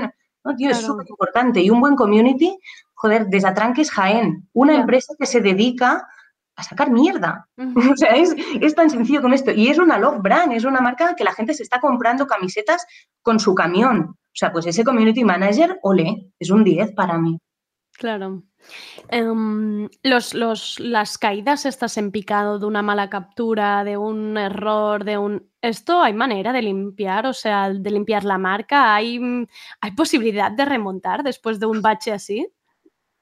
No, tío, es súper importante. Y un buen community, joder, desatranques Jaén, una empresa que se dedica a sacar mierda. *laughs* O sea, es, es tan sencillo como esto. Y es una love brand, es una marca que la gente se está comprando camisetas con su camión. O sea, pues ese community manager, ole, es un 10 para mí. Claro. Em, los, los, las caídas estas en picado de una mala captura, de un error, de un... ¿Esto hay manera de limpiar? O sea, de limpiar la marca. ¿Hay, ¿hay posibilidad de remontar después de un bache así?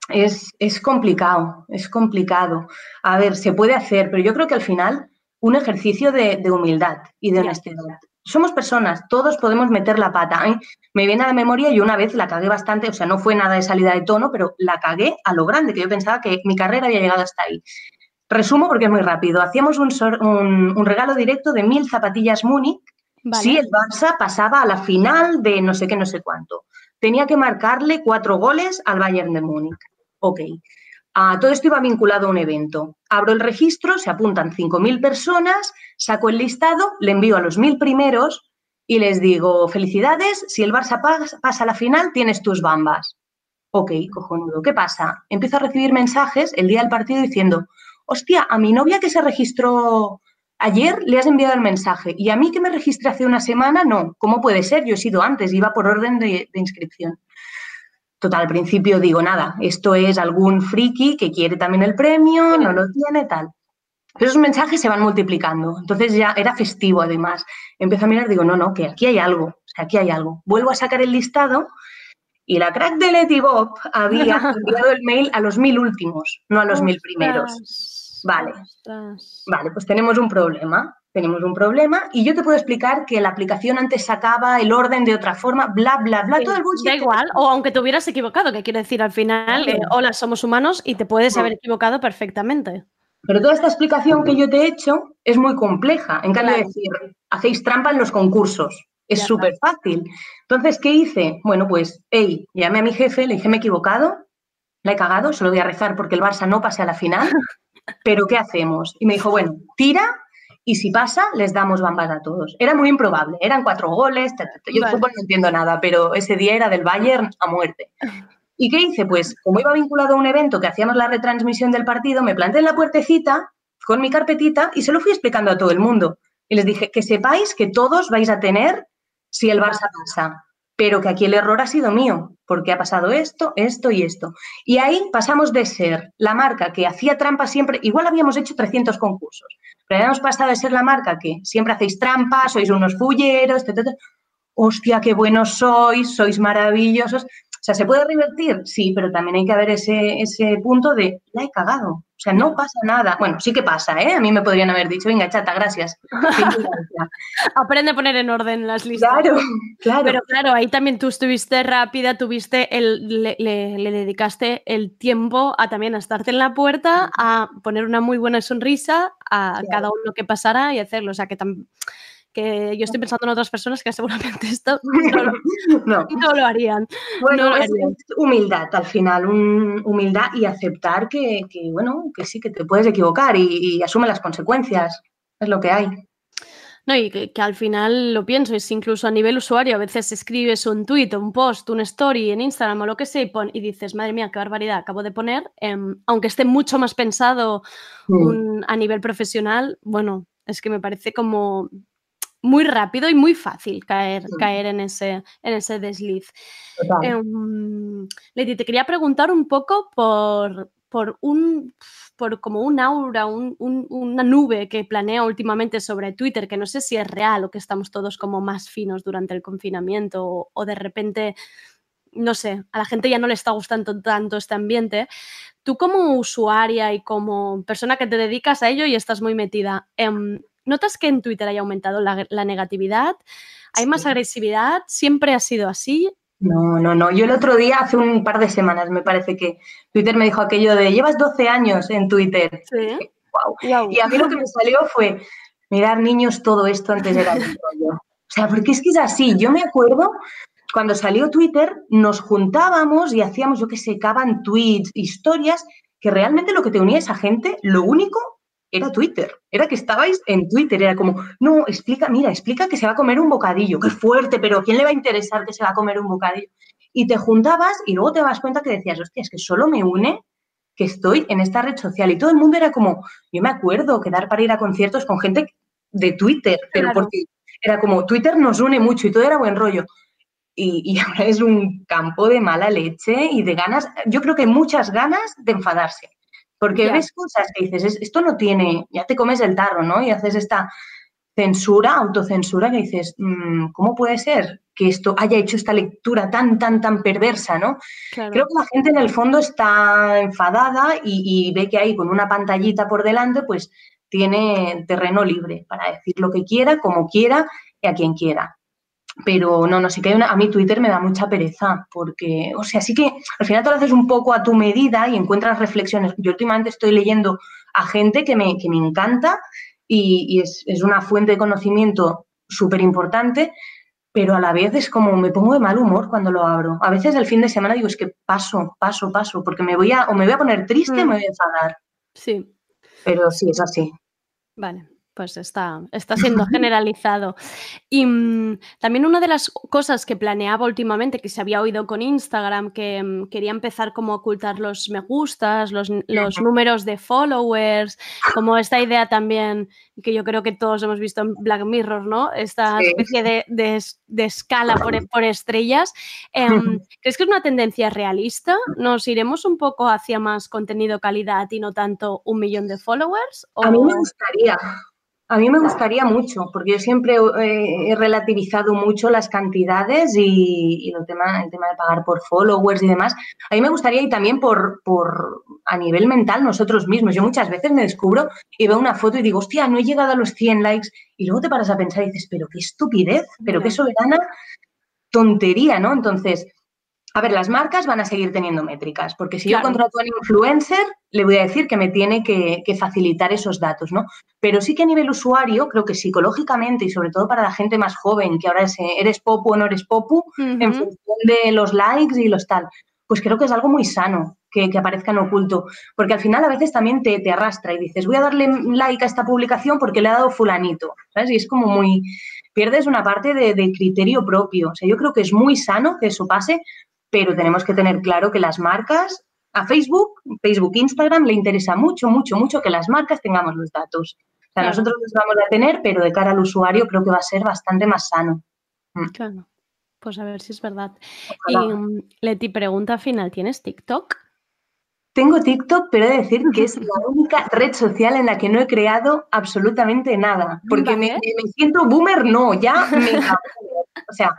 Es, es complicado, es complicado. A ver, se puede hacer, pero yo creo que al final un ejercicio de, de humildad y de honestidad. Somos personas, todos podemos meter la pata. ¿eh? Me viene a la memoria, yo una vez la cagué bastante, o sea, no fue nada de salida de tono, pero la cagué a lo grande, que yo pensaba que mi carrera había llegado hasta ahí. Resumo porque es muy rápido. Hacíamos un, un- un regalo directo de mil zapatillas Múnich Vale. si el Barça pasaba a la final de no sé qué, no sé cuánto. Tenía que marcarle cuatro goles al Bayern de Múnich. Ok. Todo esto iba vinculado a un evento. Abro el registro, se apuntan 5.000 personas, saco el listado, le envío a los 1.000 primeros y les digo, felicidades, si el Barça pas- pasa a la final, tienes tus bambas. Ok, cojonudo. ¿Qué pasa? Empiezo a recibir mensajes el día del partido diciendo, hostia, a mi novia que se registró ayer le has enviado el mensaje y a mí que me registré hace una semana, no. ¿Cómo puede ser? Yo he sido antes, iba por orden de, de inscripción. Total, al principio digo, nada, esto es algún friki que quiere también el premio, no lo tiene, tal. Pero esos mensajes se van multiplicando. Entonces ya era festivo además. Empiezo a mirar, digo, no, no, que aquí hay algo, o sea, aquí hay algo. Vuelvo a sacar el listado y la crack de Letty Bob había *laughs* enviado el mail a los mil últimos, no a los mil primeros. Vale. Vale, pues tenemos un problema. Tenemos un problema y yo te puedo explicar que la aplicación antes sacaba el orden de otra forma, bla, bla, bla, Sí, todo el bullshit. Da igual, o aunque te hubieras equivocado, que quiere decir al final, eh, hola, somos humanos y te puedes haber equivocado perfectamente. Pero toda esta explicación que yo te he hecho es muy compleja. En cambio, Claro. decir, hacéis trampa en los concursos. Es súper fácil. Entonces, ¿qué hice? Bueno, pues, hey, llamé a mi jefe, le dije, me he equivocado, la he cagado, se lo voy a rezar porque el Barça no pase a la final, *laughs* pero ¿qué hacemos? Y me dijo, bueno, tira y si pasa, les damos bambas a todos. Era muy improbable, eran cuatro goles, ta, ta, ta. yo de Vale. fútbol no entiendo nada, pero ese día era del Bayern a muerte. ¿Y qué hice? Pues como iba vinculado a un evento que hacíamos la retransmisión del partido, me planté en la puertecita con mi carpetita y se lo fui explicando a todo el mundo. Y les dije que sepáis que todos vais a tener si el Barça pasa, pero que aquí el error ha sido mío, porque ha pasado esto, esto y esto. Y ahí pasamos de ser la marca que hacía trampa siempre, igual habíamos hecho 300 concursos, pero habíamos pasado de ser la marca que siempre hacéis trampa, sois unos fulleros, ta. hostia, qué buenos sois, sois maravillosos. O sea, ¿se puede revertir? Sí, pero también hay que haber ese, ese punto de, la he cagado. O sea, no pasa nada. Bueno, sí que pasa, ¿eh? A mí me podrían haber dicho, venga, chata, gracias. *laughs* Aprende a poner en orden las listas. Claro, claro. Pero claro, ahí también tú estuviste rápida, tuviste el, le, le- le dedicaste el tiempo a también a estarte en la puerta, a poner una muy buena sonrisa a cada uno que pasara y hacerlo. O sea, que, tam- que yo estoy pensando en otras personas que *laughs* seguramente esto *laughs* no lo, No. no lo harían. Bueno, no lo es, harían. es humildad al final, un- humildad y aceptar que, que, bueno, que sí, que te puedes equivocar y, y asume las consecuencias. Es lo que hay. No, y que, que al final lo pienso, es incluso a nivel usuario, a veces escribes un tweet, un post, una story en Instagram o lo que sea y, pon- y dices, madre mía, qué barbaridad acabo de poner, em, aunque esté mucho más pensado un- a nivel profesional, bueno, es que me parece como muy rápido y muy fácil caer, Sí. caer en, ese, en ese desliz. Leti, te quería preguntar un poco por, por un por como un aura, un- un- una nube que planea últimamente sobre Twitter, que no sé si es real o que estamos todos como más finos durante el confinamiento o, o de repente, no sé, a la gente ya no le está gustando tanto este ambiente. Tú como usuaria y como persona que te dedicas a ello y estás muy metida, em, ¿notas que en Twitter haya aumentado la, la negatividad? ¿Hay más agresividad? ¿Siempre ha sido así? No, no, no. Yo el otro día, hace un par de semanas, me parece que Twitter me dijo aquello de llevas 12 años en Twitter. Sí. Guau. Y a mí lo que me salió fue, mirar niños, todo esto antes un *laughs* rollo. O sea, porque es que es así. Yo me acuerdo cuando salió Twitter, nos juntábamos y hacíamos, yo que sé, caban tweets, historias, que realmente lo que te unía a esa gente, lo único era Twitter. Era que estabais en Twitter. Era como, no, explica, mira, explica que se va a comer un bocadillo. Qué fuerte, pero ¿a quién le va a interesar que se va a comer un bocadillo? Y te juntabas y luego te das cuenta que decías, hostia, es que solo me une que estoy en esta red social. Y todo el mundo era como, yo me acuerdo quedar para ir a conciertos con gente de Twitter, pero Claro. porque era como, Twitter nos une mucho y todo era buen rollo. Y, y *laughs* ahora es un campo de mala leche y de ganas, yo creo que muchas ganas de enfadarse. Porque ves cosas que dices, "Es- esto no tiene, ya te comes el tarro, ¿no? Y haces esta censura, autocensura, que dices, "Mm, ¿cómo puede ser que esto haya hecho esta lectura tan, tan, tan perversa, ¿no? Claro. Creo que la gente en el fondo está enfadada y, y ve que ahí con una pantallita por delante, pues tiene terreno libre para decir lo que quiera, como quiera y a quien quiera. Pero no, no, sí que hay una, a mí Twitter me da mucha pereza, porque, o sea, sí que al final te lo haces un poco a tu medida y encuentras reflexiones. Yo últimamente estoy leyendo a gente que me, que me encanta y, y es, es una fuente de conocimiento súper importante, pero a la vez es como me pongo de mal humor cuando lo abro. A veces el fin de semana digo, es que paso, paso, paso, porque me voy a, o me voy a poner triste o Mm. me voy a enfadar. Sí, Pero sí, es así. vale. Pues está, está siendo generalizado. Y mm, también una de las cosas que planeaba últimamente, que se había oído con Instagram, que mm, quería empezar como a ocultar los me gustas, los, los números de followers, como esta idea también, que yo creo que todos hemos visto en Black Mirror, ¿no? Esta Sí. especie de, de de escala por, por estrellas. Em, *laughs* ¿Crees que es una tendencia realista? ¿Nos iremos un poco hacia más contenido calidad y no tanto un millón de followers? A mí me ¿O- gustaría. A mí me gustaría mucho, porque yo siempre eh, he relativizado mucho las cantidades y, y el, tema, el tema de pagar por followers y demás. A mí me gustaría y también por, por a nivel mental nosotros mismos. Yo muchas veces me descubro y veo una foto y digo, hostia, no he llegado a los 100 likes. Y luego te paras a pensar y dices, pero qué estupidez, pero qué soberana tontería, ¿no? Entonces, a ver, las marcas van a seguir teniendo métricas, porque si Claro. yo contrato a un influencer, le voy a decir que me tiene que, que facilitar esos datos, ¿no? Pero sí que a nivel usuario, creo que psicológicamente y sobre todo para la gente más joven, que ahora es, eres popu o no eres popu, en función de los likes y los tal, pues creo que es algo muy sano que, que aparezca en oculto, porque al final a veces también te, te arrastra y dices, voy a darle like a esta publicación porque le ha dado fulanito, ¿sabes? Y es como muy, pierdes una parte de, de criterio propio. O sea, yo creo que es muy sano que eso pase, pero tenemos que tener claro que las marcas, a Facebook, Facebook, Instagram, le interesa mucho, mucho, mucho que las marcas tengamos los datos. O sea, Claro. nosotros los vamos a tener, pero de cara al usuario creo que va a ser bastante más sano. Claro. Pues a ver si es verdad. Ojalá. Y mm, Leti, pregunta final, ¿tienes TikTok? Tengo TikTok, pero he de decir que es *laughs* la única red social en la que no he creado absolutamente nada. Porque me, Vale. me- me siento boomer, no, ya me. O sea,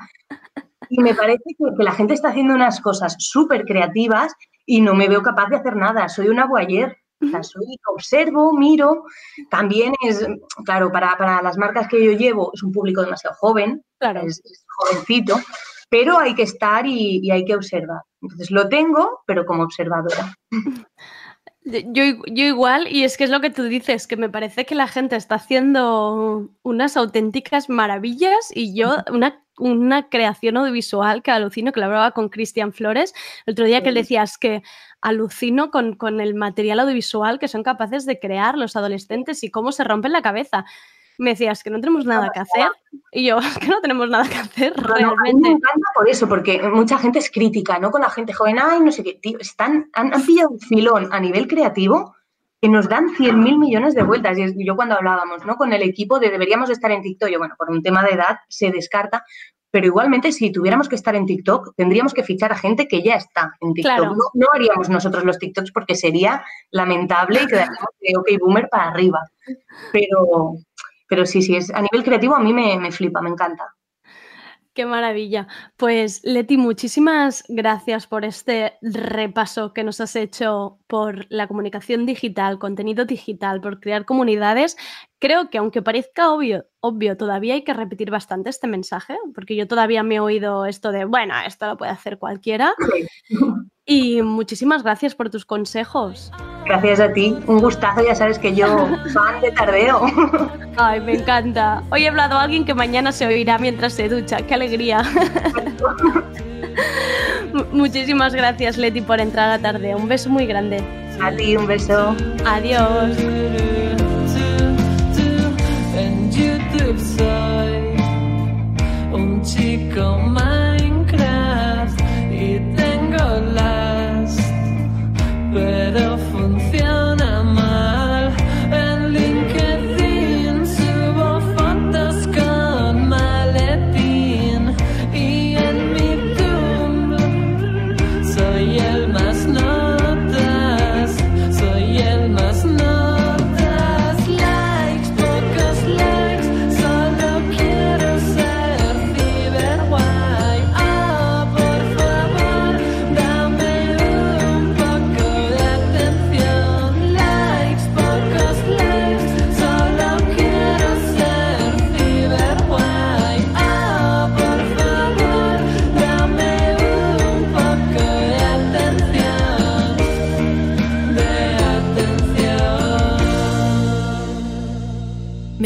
y me parece que, la gente está haciendo unas cosas súper creativas y no me veo capaz de hacer nada. Soy una voyeur. O sea, soy, observo, miro. También es, claro, para, para las marcas que yo llevo es un público demasiado joven, Claro. es, es jovencito, pero hay que estar y, y hay que observar. Entonces lo tengo, pero como observadora. Yo yo igual, y es que es lo que tú dices, que me parece que la gente está haciendo unas auténticas maravillas y yo una, una creación audiovisual que alucino, que lo hablaba con Cristian Flores el otro día, que él decía, es que alucino con, con el material audiovisual que son capaces de crear los adolescentes y cómo se rompen la cabeza. Me decías que no tenemos nada que hacer y yo, que no tenemos nada que hacer No, no, a mí me realmente. encanta por eso, porque mucha gente es crítica, ¿no? Con la gente joven, ay, no sé qué, tío, están, han, han pillado un filón a nivel creativo que nos dan 100.000 millones de vueltas. Y yo cuando hablábamos, ¿no? Con el equipo de deberíamos estar en TikTok, yo, bueno, por un tema de edad se descarta, pero igualmente si tuviéramos que estar en TikTok, tendríamos que fichar a gente que ya está en TikTok. Claro. No, no haríamos nosotros los TikToks porque sería lamentable y quedaríamos de OK Boomer para arriba. Pero, pero sí, sí, es, a nivel creativo a mí me, me flipa, me encanta. Qué maravilla. Pues Leti, muchísimas gracias por este repaso que nos has hecho por la comunicación digital, contenido digital, por crear comunidades. Creo que aunque parezca obvio, todavía hay que repetir bastante este mensaje, porque yo todavía me he oído esto de, bueno, esto lo puede hacer cualquiera. *laughs* Y muchísimas gracias por tus consejos. Gracias a ti, un gustazo, ya sabes que yo *laughs* fan de tardeo. Ay, me encanta. Hoy he hablado a alguien que mañana se oirá mientras se ducha. ¡Qué alegría! Mu- *laughs* Muchísimas gracias, Leti, por entrar a tarde. Un beso muy grande. A ti, un beso. Adiós. En YouTube soy pero funciona mal.